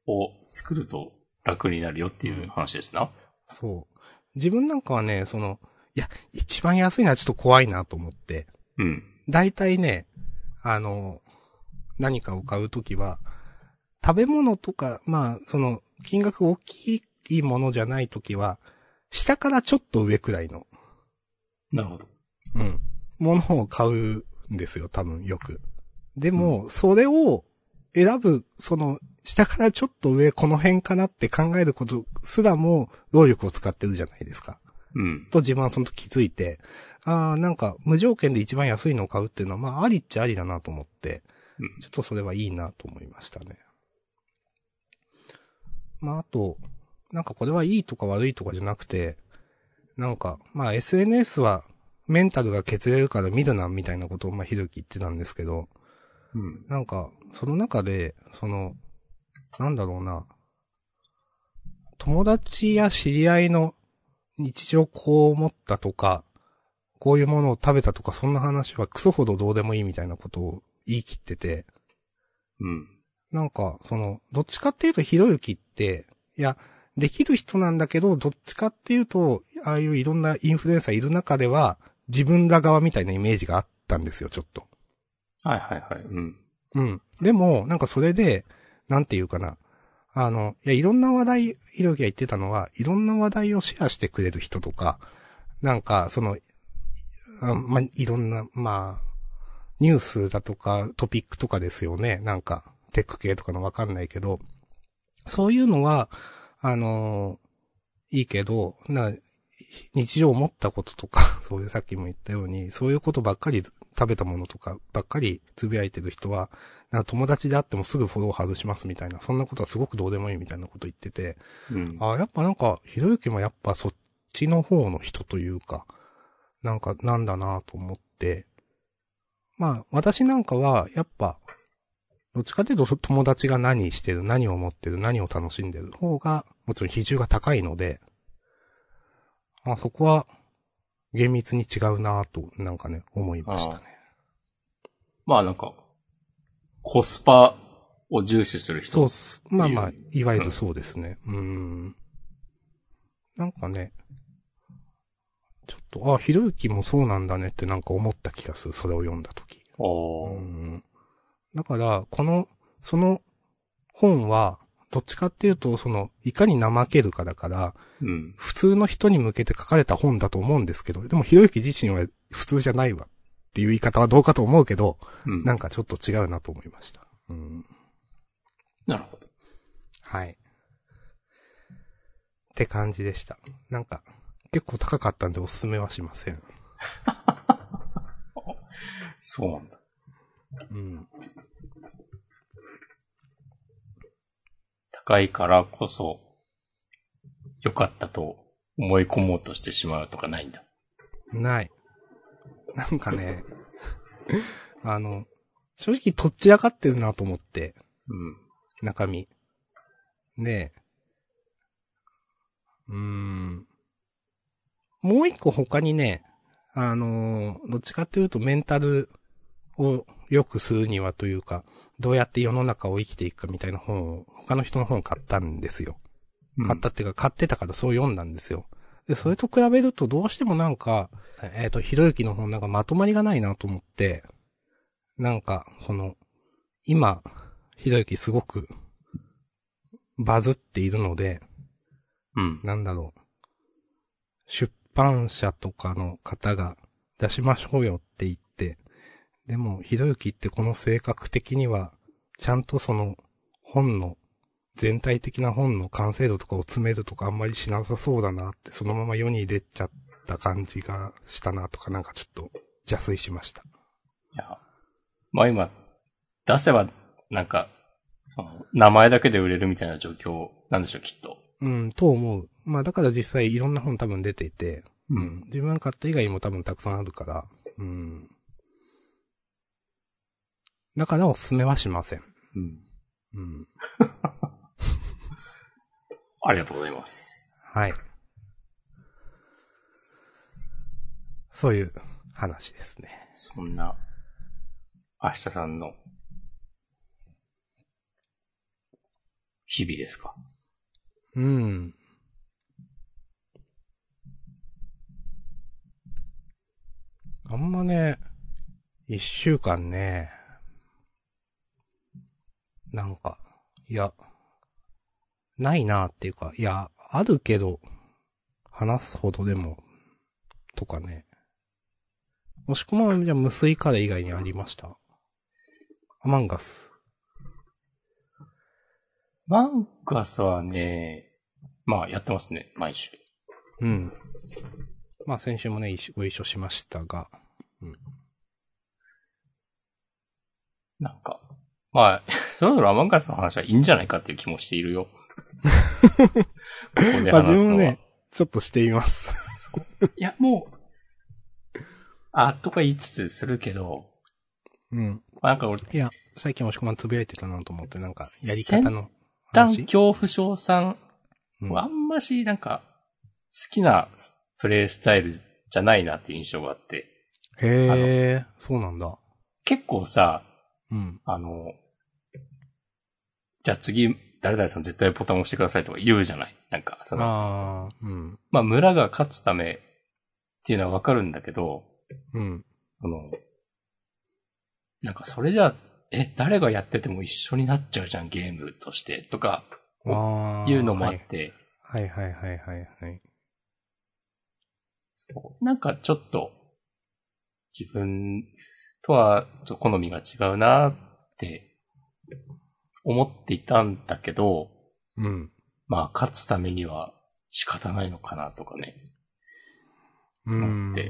S2: を作ると楽になるよっていう話ですな。
S1: そう。自分なんかはね、その、いや、一番安いのはちょっと怖いなと思って、
S2: うん。
S1: 大体ね、あの、何かを買うときは、食べ物とか、まあ、その、金額大きいものじゃないときは、下からちょっと上くらいの、
S2: なるほど。
S1: うん、ものを買うんですよ、多分よく。でも、それを選ぶ、その、下からちょっと上、この辺かなって考えることすらも、労力を使ってるじゃないですか。
S2: うん。
S1: と自分はその時気づいて、ああ、なんか無条件で一番安いのを買うっていうのは、まあありっちゃありだなと思って、
S2: うん
S1: ちょっとそれはいいなと思いましたね。まああと、なんかこれはいいとか悪いとかじゃなくて、なんか、まあ SNS は、メンタルが削れるから見るな、みたいなことを、まあ、ひろゆき言ってたんですけど、
S2: うん。
S1: なんか、その中で、その、なんだろうな、友達や知り合いの日常こう思ったとか、こういうものを食べたとか、そんな話はクソほどどうでもいいみたいなことを言い切ってて、
S2: うん。
S1: なんか、その、どっちかっていうと、ひろゆきって、いや、できる人なんだけど、どっちかっていうと、ああいういろんなインフルエンサーいる中では、自分ら側みたいなイメージがあったんですよ、ちょっと。
S2: はいはいはい。うん。
S1: うん。でも、なんかそれで、なんていうかな。あの、いや、いろんな話題、ひろきが言ってたのは、いろんな話題をシェアしてくれる人とか、なんか、その、あま、いろんな、まあ、ニュースだとか、トピックとかですよね。なんか、テック系とかのわかんないけど、そういうのは、あのいいけど、な、日常思ったこととか、そういうさっきも言ったように、そういうことばっかり食べたものとかばっかりつぶやいてる人は、なんか友達であってもすぐフォロー外しますみたいな、そんなことはすごくどうでもいいみたいなこと言ってて、
S2: うん。
S1: あやっぱなんか、ひろゆきもやっぱそっちの方の人というか、なんかなんだなと思って、まあ私なんかはやっぱ、どっちかというと友達が何してる、何を思ってる、何を楽しんでる方が、もちろん比重が高いので、あそこは厳密に違うなと、なんかね、思いましたね。
S2: まあなんか、コスパを重視する人。
S1: そうっす。まあまあ
S2: い
S1: わゆるそうですね。うーん。なんかね、ちょっと、あ、ひろゆきもそうなんだねってなんか思った気がする。それを読んだとき。
S2: おー
S1: うん。だから、この、その本は、どっちかっていうと、その、いかに怠けるかだから、
S2: うん。
S1: 普通の人に向けて書かれた本だと思うんですけど、でもひろゆき自身は普通じゃないわっていう言い方はどうかと思うけど、
S2: うん。
S1: なんかちょっと違うなと思いました。うん。
S2: なるほど。
S1: はい。って感じでした。なんか、結構高かったんでおすすめはしません。
S2: そうなんだ。
S1: うん。
S2: 高いからこそ、良かったと思い込もうとしてしまうとかないんだ？
S1: ない。なんかね、あの、正直とっちらかってるなと思って、
S2: うん。
S1: 中身。で、うーん。もう一個他にね、あのーどっちかっていうとメンタルを良くするにはというか、どうやって世の中を生きていくかみたいな本を、他の人の本を買ったんですよ。買ったっていうか、買ってたからそう読んだんですよ。で、それと比べるとどうしてもなんか、えっ、と、ひろゆきの本なんかまとまりがないなと思って、なんか、その、今、ひろゆきすごく、バズっているので、
S2: うん。
S1: なんだろう。出版社とかの方が出しましょうよって言って、でも、ひろゆきってこの性格的には、ちゃんとその、本の、全体的な本の完成度とかを詰めるとかあんまりしなさそうだなって、そのまま世に出ちゃった感じがしたなとか、なんかちょっと邪推しました。
S2: いや、まあ今、出せば、なんか、その、名前だけで売れるみたいな状況なんでしょう、きっと。
S1: うん、と思う。まあだから実際いろんな本多分出ていて、
S2: う
S1: うん。。自分が買った以外にも多分たくさんあるから、うん。だからおすすめはしません。
S2: うん。
S1: うん。
S2: ありがとうございます。
S1: はい。そういう話ですね。
S2: そんな、明日さんの、日々ですか？
S1: うん。あんまね、一週間ね、なんか、いや、ないなっていうか、いや、あるけど、話すほどでも、とかね。もしくは、じゃあ無水カレー以外にありました？アマンガス。
S2: マンガスはね、まあやってますね、毎週。
S1: うん。まあ先週もね、ご一緒しましたが。
S2: なんか、まあ、そろそろアマンガスの話はいいんじゃないかっていう気もしているよ。ここで
S1: まあ
S2: 話す
S1: ね、ちょっとしています。
S2: いや、もう、あ、とか言いつつするけど、
S1: うん。
S2: なんか俺、
S1: いや、最近押し込まんつぶやいてたなと思って、なんか、やり方の
S2: 一旦
S1: 話？
S2: 恐怖症さん
S1: うん
S2: はあんまし、なんか、好きなプレイスタイルじゃないなっていう印象があって、
S1: へえ、そうなんだ。
S2: 結構さ、
S1: うん。
S2: あの、じゃあ次、誰々さん絶対ボタン押してくださいとか言うじゃない？なんか、その、
S1: ああ、うん。
S2: まあ村が勝つためっていうのはわかるんだけど、
S1: うん。
S2: その、なんかそれじゃあ、え、誰がやってても一緒になっちゃうじゃん、ゲームとして、とか、
S1: ああ。
S2: いうのもあって、
S1: はいはいはいはいはい。
S2: なんかちょっと、自分とは好みが違うなって思っていたんだけど、
S1: うん。
S2: まあ勝つためには仕方ないのかなとかね。
S1: うん。
S2: で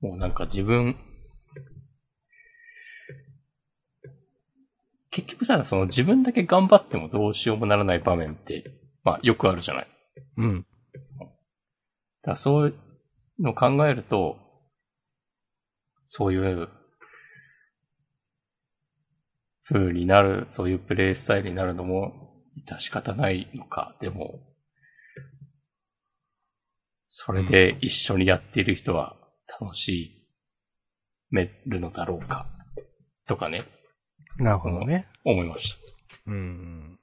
S2: もうなんか自分、結局さ、その自分だけ頑張ってもどうしようもならない場面って、まあよくあるじゃない。
S1: うん。
S2: だそういうのを考えると、そういう風になる、そういうプレイスタイルになるのも致し方ないのか。でも、それで一緒にやっている人は楽しめるのだろうか。とかね、
S1: なるほどね。
S2: 思いました。
S1: うん。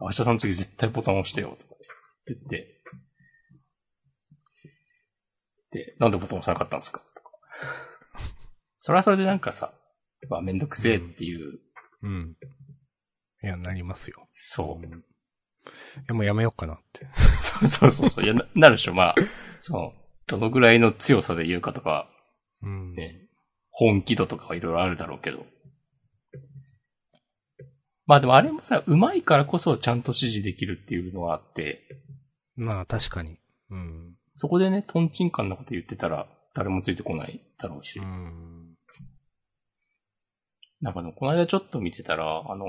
S2: 明日さん次絶対ボタン押してよ、とか言って。で、なんでボタン押さなかったんですかとか。それはそれでなんかさ、まあめんどくせえっていう、
S1: うん。いや、なりますよ。
S2: そう。
S1: いや、もうやめようかなって。
S2: そうそうそう。いや、ななるでしょ。まあ、その、どのぐらいの強さで言うかとか、
S1: うん。
S2: ね、本気度とかはいろいろあるだろうけど。まあでもあれもさ、上手いからこそちゃんと指示できるっていうのはあって、
S1: まあ、確かに。うん。
S2: そこでね、トンチンカンなこと言ってたら、誰もついてこないだろうし。
S1: うん。
S2: なんかね、この間ちょっと見てたら、あの、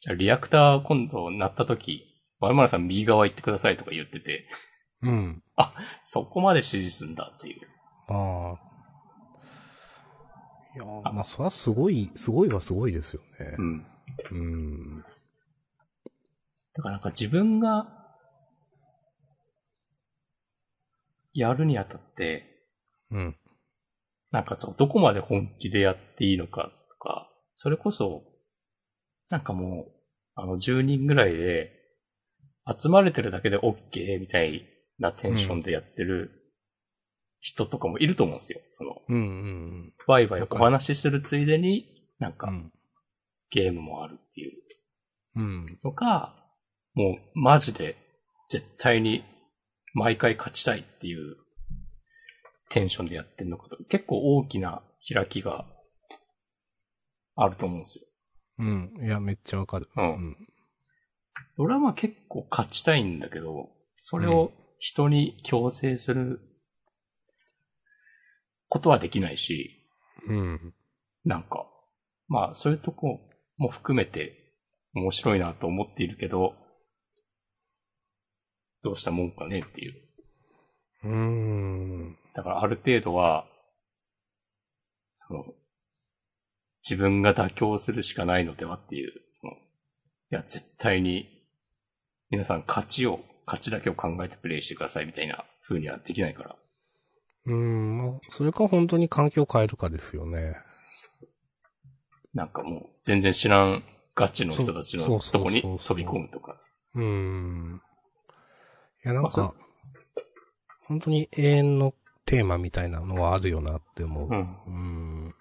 S2: じゃあリアクター今度鳴った時、丸丸さん右側行ってくださいとか言ってて、
S1: うん。
S2: そこまで指示すんだっていう。
S1: まあ。いや、まあ、それはすごい、すごいはすごいですよね
S2: う。ん。
S1: うん。
S2: だからなんか自分が、やるにあたって、
S1: うん。
S2: なんかそう、どこまで本気でやっていいのかとか、それこそ、なんかもう、あの、10人ぐらいで、集まれてるだけで OK みたいなテンションでやってる人とかもいると思うんですよ。その、
S1: うんうん
S2: ワイワイお話しするついでに、なん
S1: う
S2: か
S1: ん。
S2: ゲームもあるっていう
S1: うん。
S2: のか、もうマジで絶対に毎回勝ちたいっていうテンションでやってるのかと、結構大きな開きがあると思うんですよ。
S1: うん。いや、めっちゃわかる。
S2: うん
S1: うん。
S2: 俺はまあ結構勝ちたいんだけど、それを人に強制することはできないし、
S1: うん。
S2: なんか、まあそういうとこも含めて面白いなと思っているけど、どうしたもんかねっていう。
S1: うーん。
S2: だからある程度は、その、自分が妥協するしかないのではっていう、そのいや、絶対に、皆さん勝ちを、勝ちだけを考えてプレイしてくださいみたいな風にはできないから。
S1: うーん。まあ、それか本当に環境を変えるかですよね。
S2: なんかもう、全然知らんガチの人たちのとこに飛び込むとか。
S1: うーん。いや、なん
S2: まあ
S1: か、本当に永遠のテーマみたいなのはあるよなって思う。
S2: うん。
S1: うん。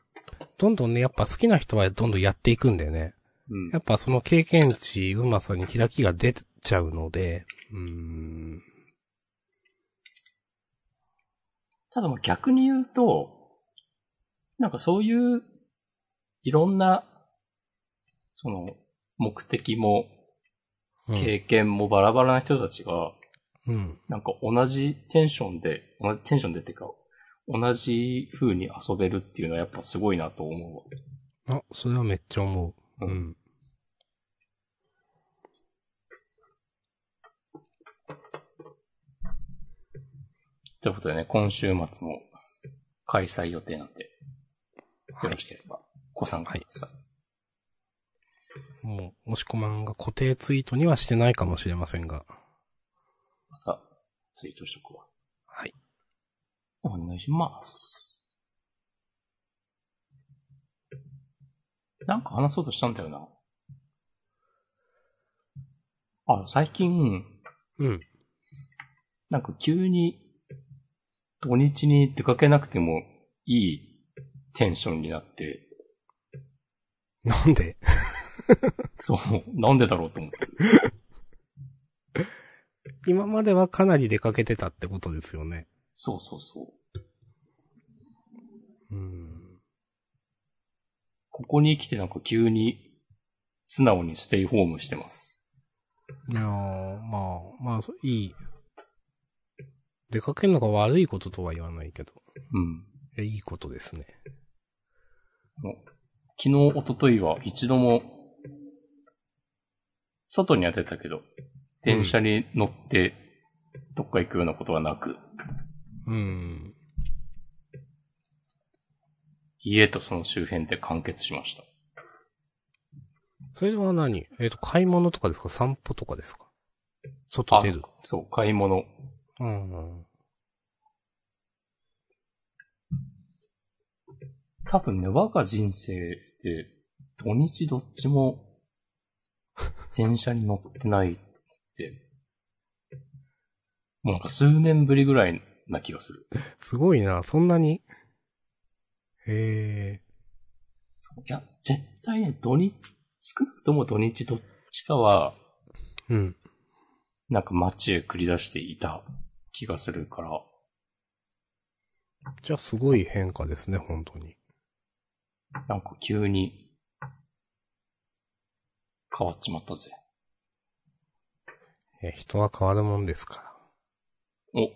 S1: どんどんね、やっぱ好きな人はどんどんやっていくんだよね。
S2: うん
S1: や。っぱその経験値、うまさに開きが出ちゃうので、うーん。
S2: ただまあ逆に言うと、なんかそういう、いろんな、その、目的も、
S1: うん
S2: 経験もバラバラな人たちが、
S1: うん。
S2: なんか同じテンションで、同じテンションでっていうか、同じ風に遊べるっていうのはやっぱすごいなと思うわ。
S1: あ、それはめっちゃ思う。
S2: う
S1: うんん。
S2: ということでね、今週末も開催予定なんで、よろしければご参加ください。
S1: もう、押し込まんが固定ツイートにはしてないかもしれませんが。
S2: また、ツイートしとくわ。
S1: はい。
S2: お願いします。なんか話そうとしたんだよな。あ、最近、
S1: うん。
S2: なんか急に土日に出かけなくてもいいテンションになって、
S1: なんで？
S2: そう、なんでだろうと思って。
S1: 今まではかなり出かけてたってことですよね。
S2: そうそうそう。
S1: うん。
S2: ここに来てなんか急に素直にステイホームしてます。
S1: いやー、まあ、まあ、そいい。出かけるのが悪いこととは言わないけど。
S2: うん。
S1: いやいいことですね。
S2: もう昨日、一昨日は一度も、外には出たけど、電車に乗って、どっか行くようなことはなく、
S1: うん。
S2: 家とその周辺で完結しました。
S1: それは何？えっ、と、買い物とかですか？散歩とかですか？外出る。
S2: あそう、買い物。
S1: うん。
S2: 多分ね、我が人生で、土日どっちも、電車に乗ってないって、もうなんか数年ぶりぐらいな気がする。
S1: すごいな、そんなに？へえ。
S2: いや、絶対ね、土日、少なくとも土日どっちかは、
S1: うん。
S2: なんか街へ繰り出していた気がするから、
S1: じゃあすごい変化ですね、本当に。
S2: なんか急に、変わっちまったぜ。
S1: え、人は変わるもんですから。
S2: お、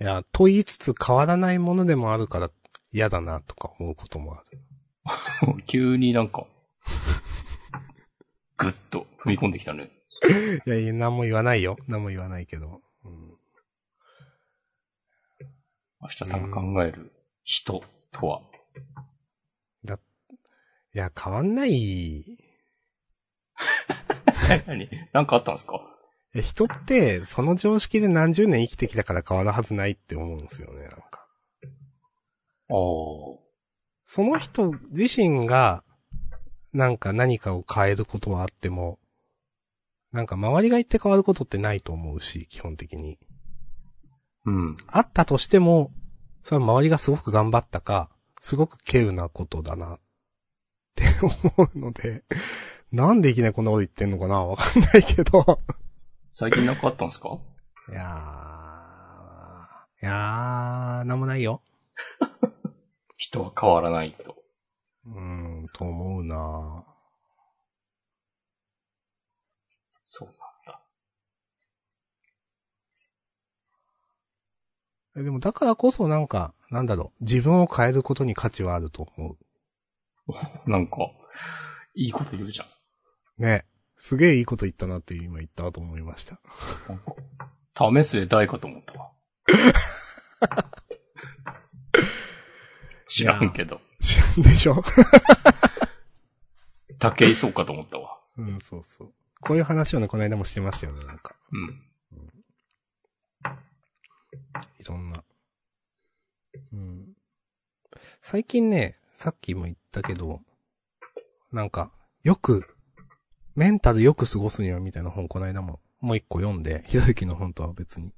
S1: いや、と言いつつ変わらないものでもあるから嫌だなとか思うこともある。
S2: 急になんか、ぐっと踏み込んできたね。
S1: いやいや、何も言わないよ。何も言わないけど。うん、
S2: 明日さんが考える人とは。
S1: いや、変わんない。
S2: 何？なんかあったんですか？
S1: え人って、その常識で何十年生きてきたから変わるはずないって思うんですよね、なんか。
S2: ああ。
S1: その人自身が、なんか何かを変えることはあっても、なんか周りが言って変わることってないと思うし、基本的に。
S2: うん。
S1: あったとしても、それは周りがすごく頑張ったか、すごく稀有なことだな、って思うので、なんでいきなりこんなこと言ってんのかなわかんないけど。
S2: 最近なんかあったんですか？
S1: いやー、いやー、なんもないよ。
S2: 人は変わらないと。
S1: うーん、と思うな
S2: そうなんだ。
S1: えでもだからこそなんか、なんだろう、自分を変えることに価値はあると思
S2: なんか、いいこと言うじゃん。
S1: う。ね。すげえいいこと言ったなって今言ったと思いました。
S2: 試すで大かと思ったわ。知らんけど。
S1: でしょ？
S2: 竹井そうかと思ったわ。
S1: うん、そうそう。こういう話をね、この間もしてましたよね、なんか。
S2: うん。
S1: いろんな。うん。最近ね、さっきも言ったけど、なんか、よく、メンタルよく過ごすにはみたいな本この間も、もう一個読んで、ひろゆきの本とは別に。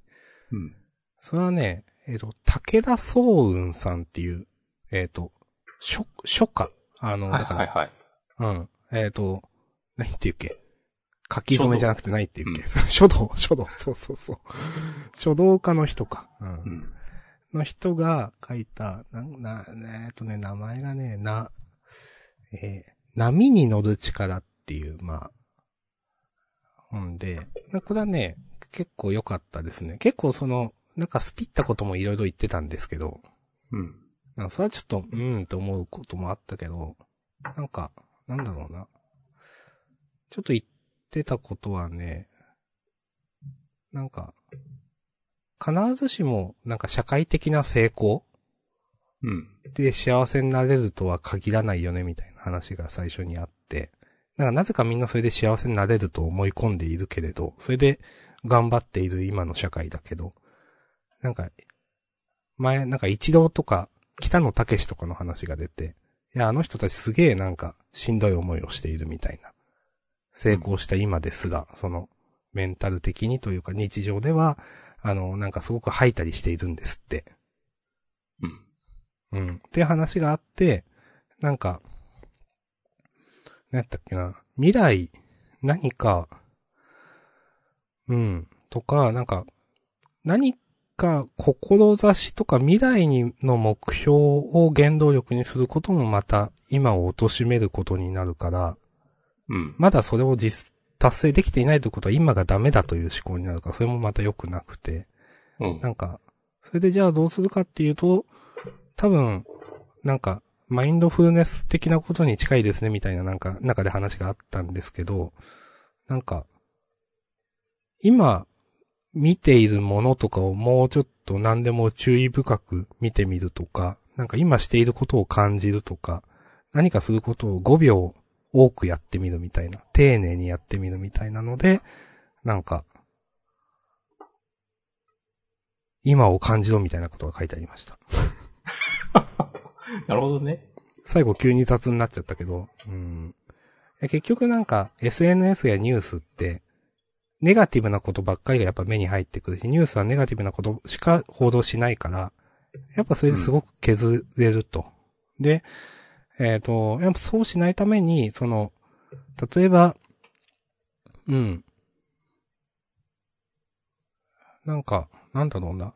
S2: うん。
S1: それはね、えっ、と、武田総雲さんっていう、えっ、と、書、書家。あの、
S2: はい
S1: だから、
S2: はいはい。
S1: うん。えっ、と、何って言うっけ？書き初めじゃなくて何って言うっけ、書道、書道、そうそうそう。書道家の人か。うん
S2: うん。
S1: の人が書いた、な、な、えっとね、名前がね、な、えー波に乗る力っていう、まあ、本で、なこれはね、結構良かったですね。結構その、なんかスピったこともいろいろ言ってたんですけど、
S2: うん。
S1: なんかそれはちょっと、うーんと思うこともあったけど、なんか、なんだろうな。ちょっと言ってたことはね、なんか、必ずしも、なんか社会的な成功
S2: うん。
S1: で幸せになれるとは限らないよね、みたいな話が最初にあって。なんかなぜかみんなそれで幸せになれると思い込んでいるけれど、それで頑張っている今の社会だけど、なんか、前、なんか一郎とか、北野武とかの話が出て、いや、あの人たちすげえなんか、しんどい思いをしているみたいな。成功した今ですが、その、メンタル的にというか日常では、あの、なんかすごく吐いたりしているんですって。
S2: うん。
S1: うん。っていう話があって、なんか、何やったっけな、未来、何か、うん、とか、なんか、何か、志とか未来にの目標を原動力にすることもまた、今を貶めることになるから、
S2: うん。
S1: まだそれを実、達成できていないということは今がダメだという思考になるから、それもまた良くなくて、
S2: うん。
S1: なんか、それでじゃあどうするかっていうと、多分、なんか、マインドフルネス的なことに近いですね、みたいななんか、中で話があったんですけど、なんか、今、見ているものとかをもうちょっと何でも注意深く見てみるとか、なんか今していることを感じるとか、何かすることを5秒多くやってみるみたいな、丁寧にやってみるみたいなので、なんか、今を感じろみたいなことが書いてありました。
S2: なるほどね。
S1: 最後急に雑になっちゃったけど、うん。結局なんか SNS やニュースって、ネガティブなことばっかりがやっぱ目に入ってくるし、ニュースはネガティブなことしか報道しないから、やっぱそれですごく削れると。で、えっ、と、やっぱそうしないために、その、例えば、うん。なんか、なんだろうな。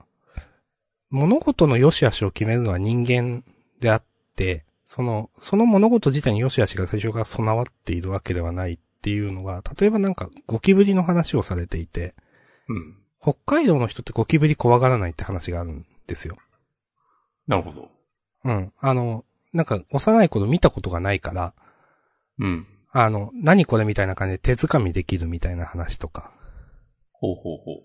S1: 物事の良し悪しを決めるのは人間であって、その、その物事自体に良し悪しが最初から備わっているわけではないっていうのが、例えばなんかゴキブリの話をされていて、
S2: うん。
S1: 北海道の人ってゴキブリ怖がらないって話があるんですよ。
S2: なるほど。
S1: うん。あの、なんか幼い頃見たことがないから、
S2: うん。
S1: あの、何これみたいな感じで手掴みできるみたいな話とか、
S2: ほうほうほう。
S1: っ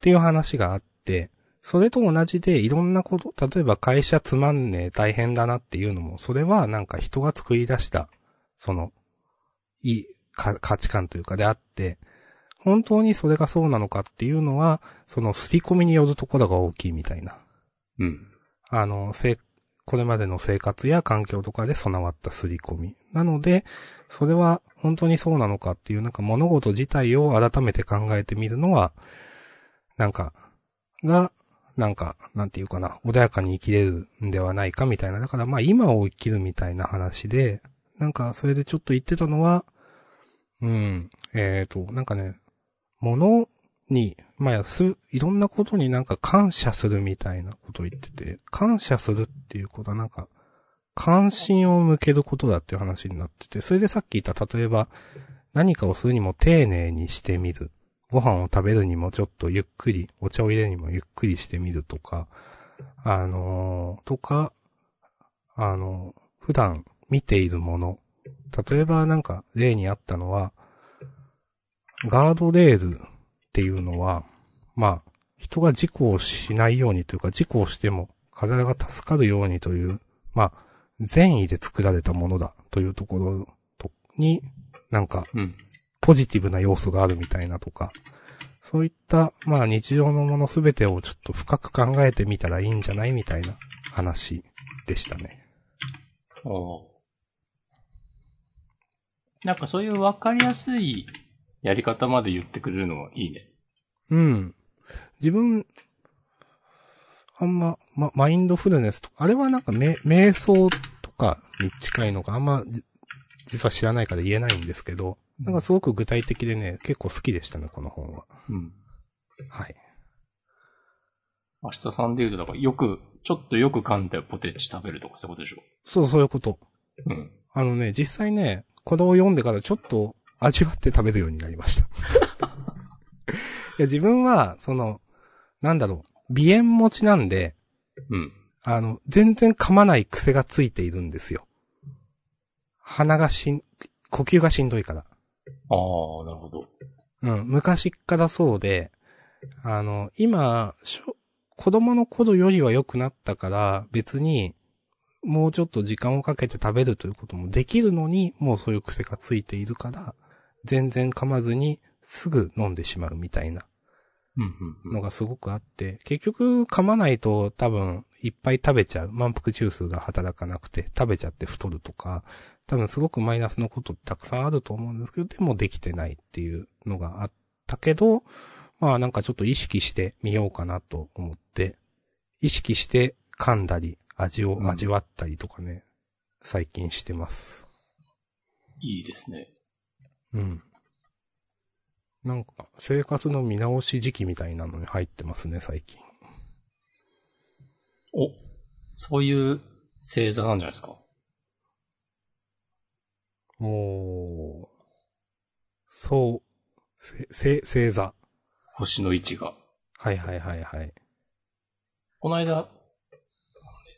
S1: ていう話があって、それと同じでいろんなこと、例えば会社つまんねえ大変だなっていうのも、それはなんか人が作り出した、その、いいか価値観というかであって、本当にそれがそうなのかっていうのは、その刷り込みによるところが大きいみたいな。
S2: うん。
S1: あの、せ、これまでの生活や環境とかで備わった刷り込み。なので、それは本当にそうなのかっていう、なんか物事自体を改めて考えてみるのは、なんか、が、なんか、なんていうかな、穏やかに生きれるんではないかみたいな。だからまあ今を生きるみたいな話で、なんかそれでちょっと言ってたのは、うん、えっ、と、なんかね、物に、まあす、いろんなことになんか感謝するみたいなことを言ってて、感謝するっていうことはなんか、関心を向けることだっていう話になってて、それでさっき言った、例えば、何かをするにも丁寧にしてみる。ご飯を食べるにもちょっとゆっくり、お茶を入れにもゆっくりしてみるとか、あのーとか、あのー普段見ているもの。例えばなんか例にあったのは、ガードレールっていうのは、まあ、人が事故をしないようにというか、事故をしても体が助かるようにという、まあ、善意で作られたものだというところに、なんか、
S2: うん。
S1: ポジティブな要素があるみたいなとか、そういった、まあ日常のものすべてをちょっと深く考えてみたらいいんじゃないみたいな話でしたね。
S2: おなんかそういうわかりやすいやり方まで言ってくれるのはいいね。
S1: うん。自分、あんま、ま、マインドフルネスとか、あれはなんかめ、瞑想とかに近いのがあんま、じ実は知らないから言えないんですけど、なんかすごく具体的でね、結構好きでしたね、この本は。
S2: うん。
S1: はい。
S2: 明日さんで言うと、だからよく、ちょっとよく噛んでポテチ食べるとかそういうことでしょ？
S1: そう、そういうこと。
S2: うん。
S1: あのね、実際ね、これを読んでからちょっと味わって食べるようになりました。いや自分は、その、なんだろう、鼻炎持ちなんで、
S2: うん。
S1: あの、全然噛まない癖がついているんですよ。鼻がしん、呼吸がしんどいから。
S2: ああ、なるほど。
S1: うん、昔っからそうで、あの、今、しょ子供の頃よりは良くなったから、別に、もうちょっと時間をかけて食べるということもできるのに、もうそういう癖がついているから、全然噛まずに、すぐ飲んでしまうみたいな
S2: うんうんうん。
S1: のがすごくあって、結局噛まないと多分いっぱい食べちゃう。満腹中枢が働かなくて食べちゃって太るとか、多分すごくマイナスのことたくさんあると思うんですけど、でもできてないっていうのがあったけど、まあなんかちょっと意識してみようかなと思って、意識して噛んだり、味を
S2: うん
S1: 味わったりとかね、最近してます。
S2: いいですね。
S1: うん。なんか、生活の見直し時期みたいなのに入ってますね、最近。
S2: お、そういう星座なんじゃないですか。
S1: おー。そう。せ、せ、星座。
S2: 星の位置が。
S1: はいはいはいはい。
S2: この間、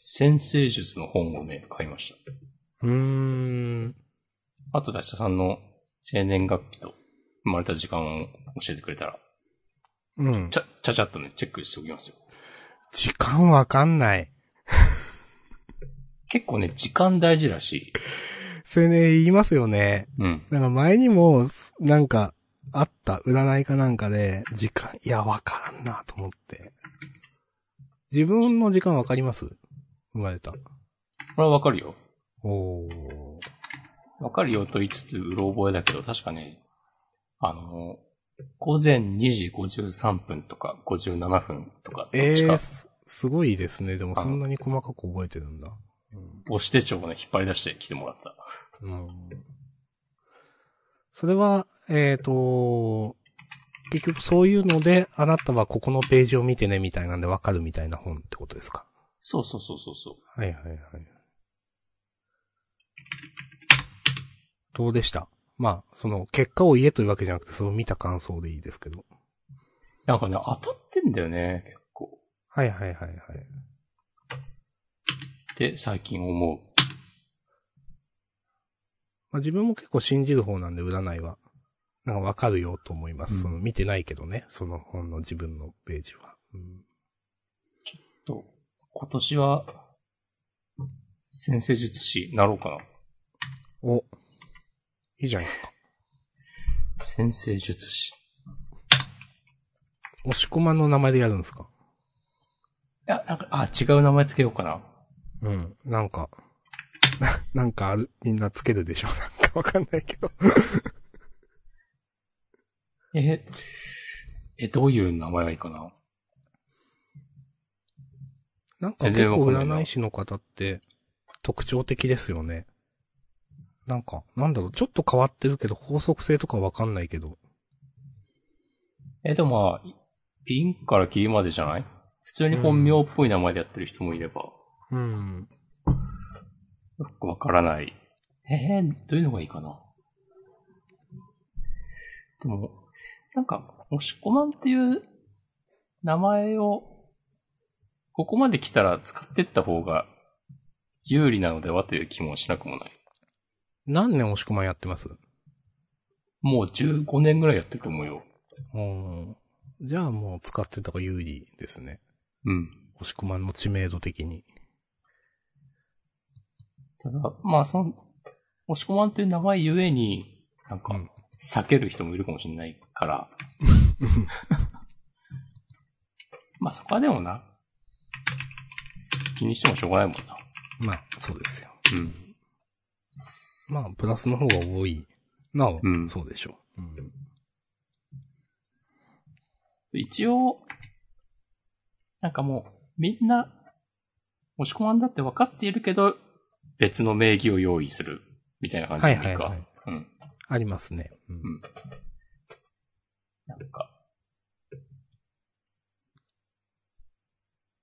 S2: 先生術の本をね、買いました。
S1: うーん。
S2: あと、ダシタさんの生年月日と生まれた時間を教えてくれたら、
S1: うん
S2: ち。ゃ、ちゃちゃっとね、チェックしておきますよ。
S1: 時間わかんない。
S2: 結構ね、時間大事らしい。
S1: それね、言いますよね。
S2: うん。
S1: なんか前にも、なんか、あった、占いかなんかで、時間、いや、わからんなと思って。自分の時間わかります？生まれた。
S2: これはわかるよ。
S1: おー。
S2: わかるよと言いつつ、うろ覚えだけど、確かね、あの、午前2時53分とか57分とか、ど
S1: え
S2: っちか
S1: ー、、す、すごいですね。でもそんなに細かく覚えてるんだ。
S2: 押し手帳をね、引っ張り出してきてもらった。
S1: うん。それは、えっ、と、結局そういうので、あなたはここのページを見てね、みたいなんでわかるみたいな本ってことですか？
S2: そうそうそうそうそう。
S1: はいはいはい。どうでした？まあ、その、結果を言えというわけじゃなくて、それを見た感想でいいですけど。
S2: なんかね、当たってんだよね、結構。
S1: はいはいはいはい。
S2: って、最近思う。
S1: まあ自分も結構信じる方なんで、占いは。なんかわかるよと思います。
S2: うん
S1: その、見てないけどね、その本の自分のページは。うん
S2: と、今年は、先生術師なろうかな。
S1: お。いいじゃないですか。
S2: 先生術師。
S1: 押し込まんの名前でやるんですか？
S2: いや、なんか、あ、違う名前つけようかな。
S1: うん。なんか、な なんかある、みんなつけるでしょ なんかわかんないけど。
S2: え、え、どういう名前がいいかな？
S1: なんか
S2: 全
S1: 結構占い師の方って特徴的ですよね。なんか、なんだろう、ちょっと変わってるけど、法則性とかわかんないけど。
S2: え、でもまあ、ピンからキリまでじゃない？普通に本名っぽい名前でやってる人もいれば、
S1: うん。
S2: よくわからない。えー、どういうのがいいかな？でも、なんか、もしこまんっていう名前を、ここまで来たら使ってった方が有利なのではという気もしなくもない。
S1: 何年押し込まんやってます？
S2: もう15年ぐらいやってると思うよ。
S1: うん。じゃあもう使ってた方が有利ですね。
S2: うん。
S1: 押し込まんの知名度的に。
S2: ただ、まあその、押し込まんっていう名前ゆえに、なんか
S1: うん、
S2: 避ける人もいるかもしれないから。まあそこはでもな、気にしてもしょうがないもんな。
S1: まあ、そうですよ。
S2: うん。
S1: まあ、プラスの方が多い。なお、
S2: うん
S1: そうでしょう。うん。
S2: 一応、なんかもう、みんな、押し込まんだって分かっているけど、別の名義を用意する、みたいな感じでいいか。
S1: はいはいはい
S2: うん。
S1: ありますね。うん
S2: うんなんか、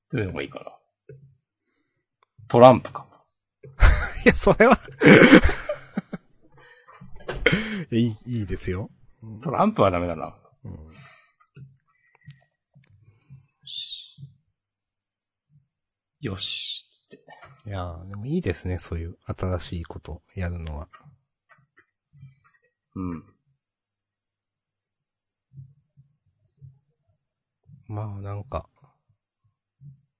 S2: どういうのがいいかな？トランプか。
S1: いや、それは いい、いいですよ。
S2: トランプはダメだな。
S1: うん
S2: よし。よし。
S1: いやーでもいいですね、そういう新しいことやるのは。
S2: うん。
S1: まあなんか、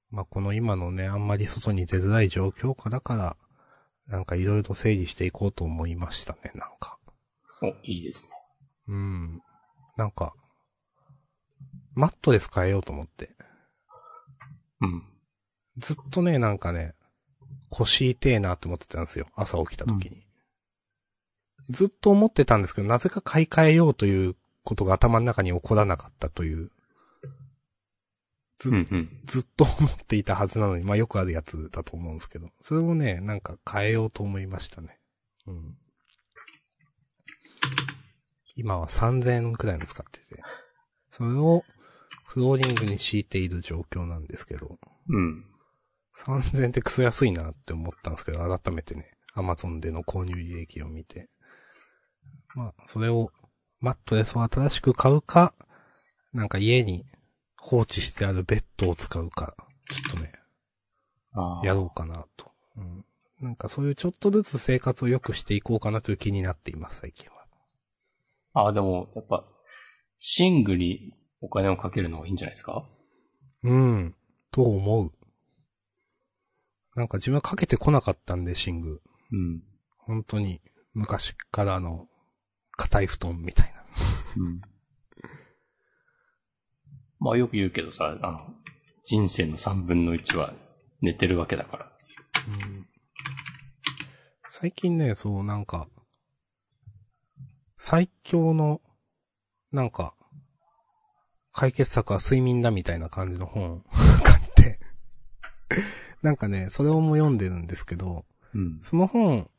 S1: まあこの今のね、あんまり外に出づらい状況下だから、なんかいろいろと整理していこうと思いましたね、なんか。
S2: お、いいですね。
S1: うん。なんか、マットレス変えようと思って。
S2: うん。
S1: ずっとね、なんかね、腰痛えなって思ってたんですよ。朝起きた時に。ずっと思ってたんですけど、なぜか買い替えようということが頭の中に起こらなかったという、ず
S2: うんうん。
S1: ずっと思っていたはずなのに、まあよくあるやつだと思うんですけど、それをね、なんか変えようと思いましたね。うん。今は3000円くらいの使ってて、それをフローリングに敷いている状況なんですけど、
S2: うん。
S1: 3000円ってクソ安いなって思ったんですけど、改めてね、アマゾンでの購入利益を見て。まあ、それを、マットレスを新しく買うか、なんか家に放置してあるベッドを使うか、ちょっとね。やろうかなと。うん。なんかそういうちょっとずつ生活を良くしていこうかなという気になっています、最近は。
S2: ああ、でも、やっぱ、寝具にお金をかけるのがいいんじゃないですか？
S1: うん。と思う。なんか自分はかけてこなかったんで、寝具。
S2: うん。
S1: 本当に、昔からの、硬い布団みたいな。
S2: うん。まあよく言うけどさ、あの、人生の3分の1は寝てるわけだからっていう。
S1: 最近ね、そう、なんか、最強の、なんか、解決策は睡眠だみたいな感じの本なんかね、それをも読んでるんですけど、
S2: うん。
S1: その本、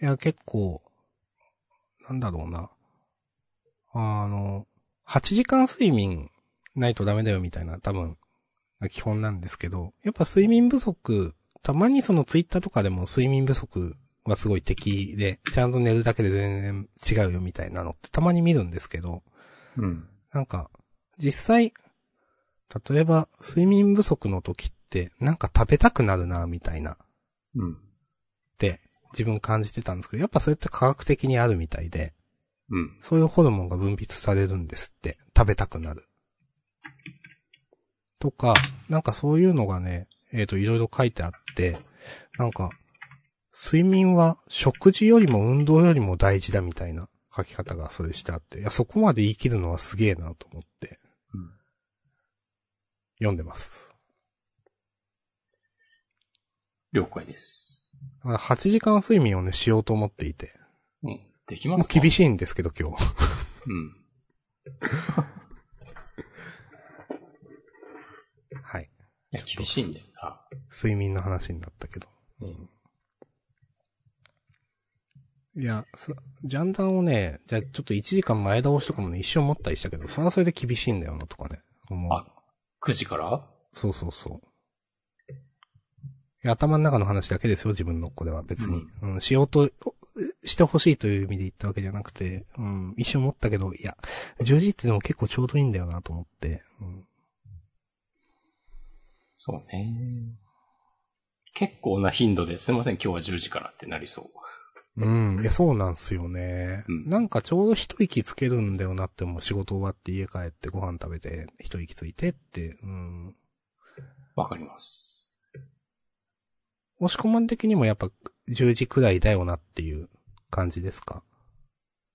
S1: いや、結構、なんだろうな。あの、8時間睡眠ないとダメだよみたいな、多分、が基本なんですけど、やっぱ睡眠不足、たまにそのツイッターとかでも睡眠不足はすごい敵で、ちゃんと寝るだけで全然違うよみたいなのってたまに見るんですけど、
S2: うん。
S1: なんか、実際、例えば睡眠不足の時って、なんか食べたくなるな、みたいな。
S2: うん。
S1: って自分感じてたんですけど、やっぱそれって科学的にあるみたいで、
S2: うん。
S1: そういうホルモンが分泌されるんですって、食べたくなる。とか、なんかそういうのがね、えっ、と、いろいろ書いてあって、なんか、睡眠は食事よりも運動よりも大事だみたいな書き方がそれしてあって、いや、そこまで言い切るのはすげえなと思って、
S2: うん
S1: 読んでます。
S2: 了解です。
S1: だから8時間睡眠をね、しようと思っていて、
S2: うん。できま
S1: も
S2: すか？
S1: 厳しいんですけど今日。
S2: うん。
S1: はい。
S2: いや、厳しいんだよな。
S1: 睡眠の話になったけど。
S2: うん。
S1: いや、すジャンダンをね、じゃあちょっと1時間前倒しとかもね、一生思ったりしたけど、それはそれで厳しいんだよなとかね。思う。
S2: あ、9時から？
S1: そうそうそう。頭の中の話だけですよ、自分のこれは別に。うん、しようと、してほしいという意味で言ったわけじゃなくて、うん、一瞬思ったけど、いや、10時ってでも結構ちょうどいいんだよなと思って、うん。
S2: そうね。結構な頻度ですいません、今日は10時からってなりそう。
S1: うん。いや、そうなんすよね。
S2: うん
S1: なんかちょうど一息つけるんだよなってもう仕事終わって家帰ってご飯食べて一息ついてって、うん。
S2: わかります。
S1: 押し込まん的にもやっぱ10時くらいだよなっていう感じですか？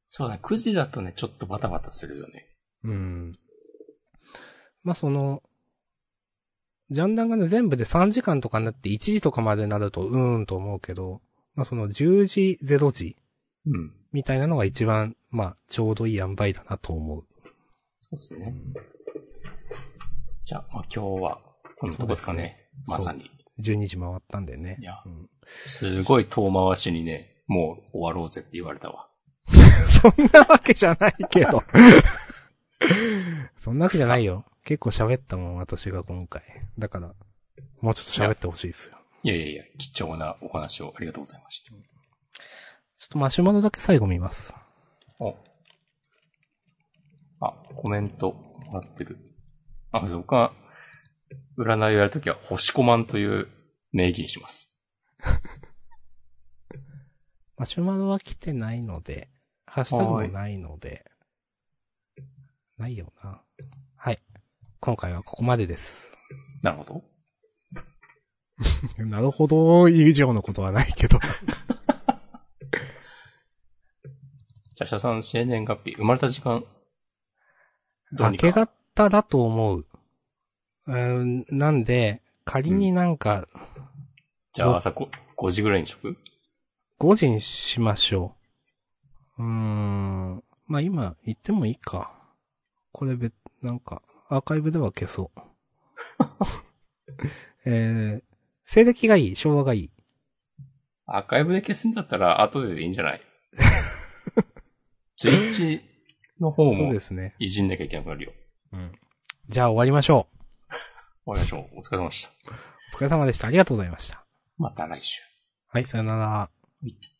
S2: そうだね、9時だとね、ちょっとバタバタするよね。
S1: うん。まあ、その、ジャンダンがね、全部で3時間とかになって1時とかまでなるとうーんと思うけど、まあ、その10時、0時
S2: うん。
S1: みたいなのが一番、まあ、ちょうどいい塩梅だなと思う。
S2: そうですね。じゃあ、まあ、今日は、このとこですかね。
S1: ね
S2: まさに。
S1: 12時回ったんでね。
S2: いや
S1: うん
S2: すごい遠回しにね、もう終わろうぜって言われたわ。
S1: そんなわけじゃないけど。そんなわけじゃないよ。結構喋ったもん、私が今回。だから、もうちょっと喋ってほしいですよ。
S2: いやいやいや、貴重なお話をありがとうございました。
S1: ちょっとマシュマロだけ最後見ます。
S2: お。あ、コメントもらってる。あ、僕は、占いをやるときは、星コマンという名義にします。
S1: マシュマロは来てないので、ハッシュタグもないので、ないよな。はい。今回はここまでです。
S2: なるほど。
S1: なるほど、以上のことはないけど。
S2: じゃあ、社さん生年月日、生まれた時間、どう
S1: 明
S2: にか
S1: け方だと思う。うん、なんで、仮になんか、
S2: じゃあ朝 5, 5時ぐらいにしとく
S1: ？5時にしましょう。うーん。まあ今言ってもいいか。これ別、なんか、アーカイブでは消そう。えー、西暦がいい？昭和がいい？
S2: アーカイブで消すんだったら後でいいんじゃない？ツイッチの方も
S1: そうですね。
S2: いじんなきゃいけなくなるよ。
S1: うん。じゃあ終わりましょ
S2: 終わりましょう。お疲れ様でした。
S1: う。お疲れ様でした。ありがとうございました。
S2: また来週。
S1: はい、さよなら。
S2: はい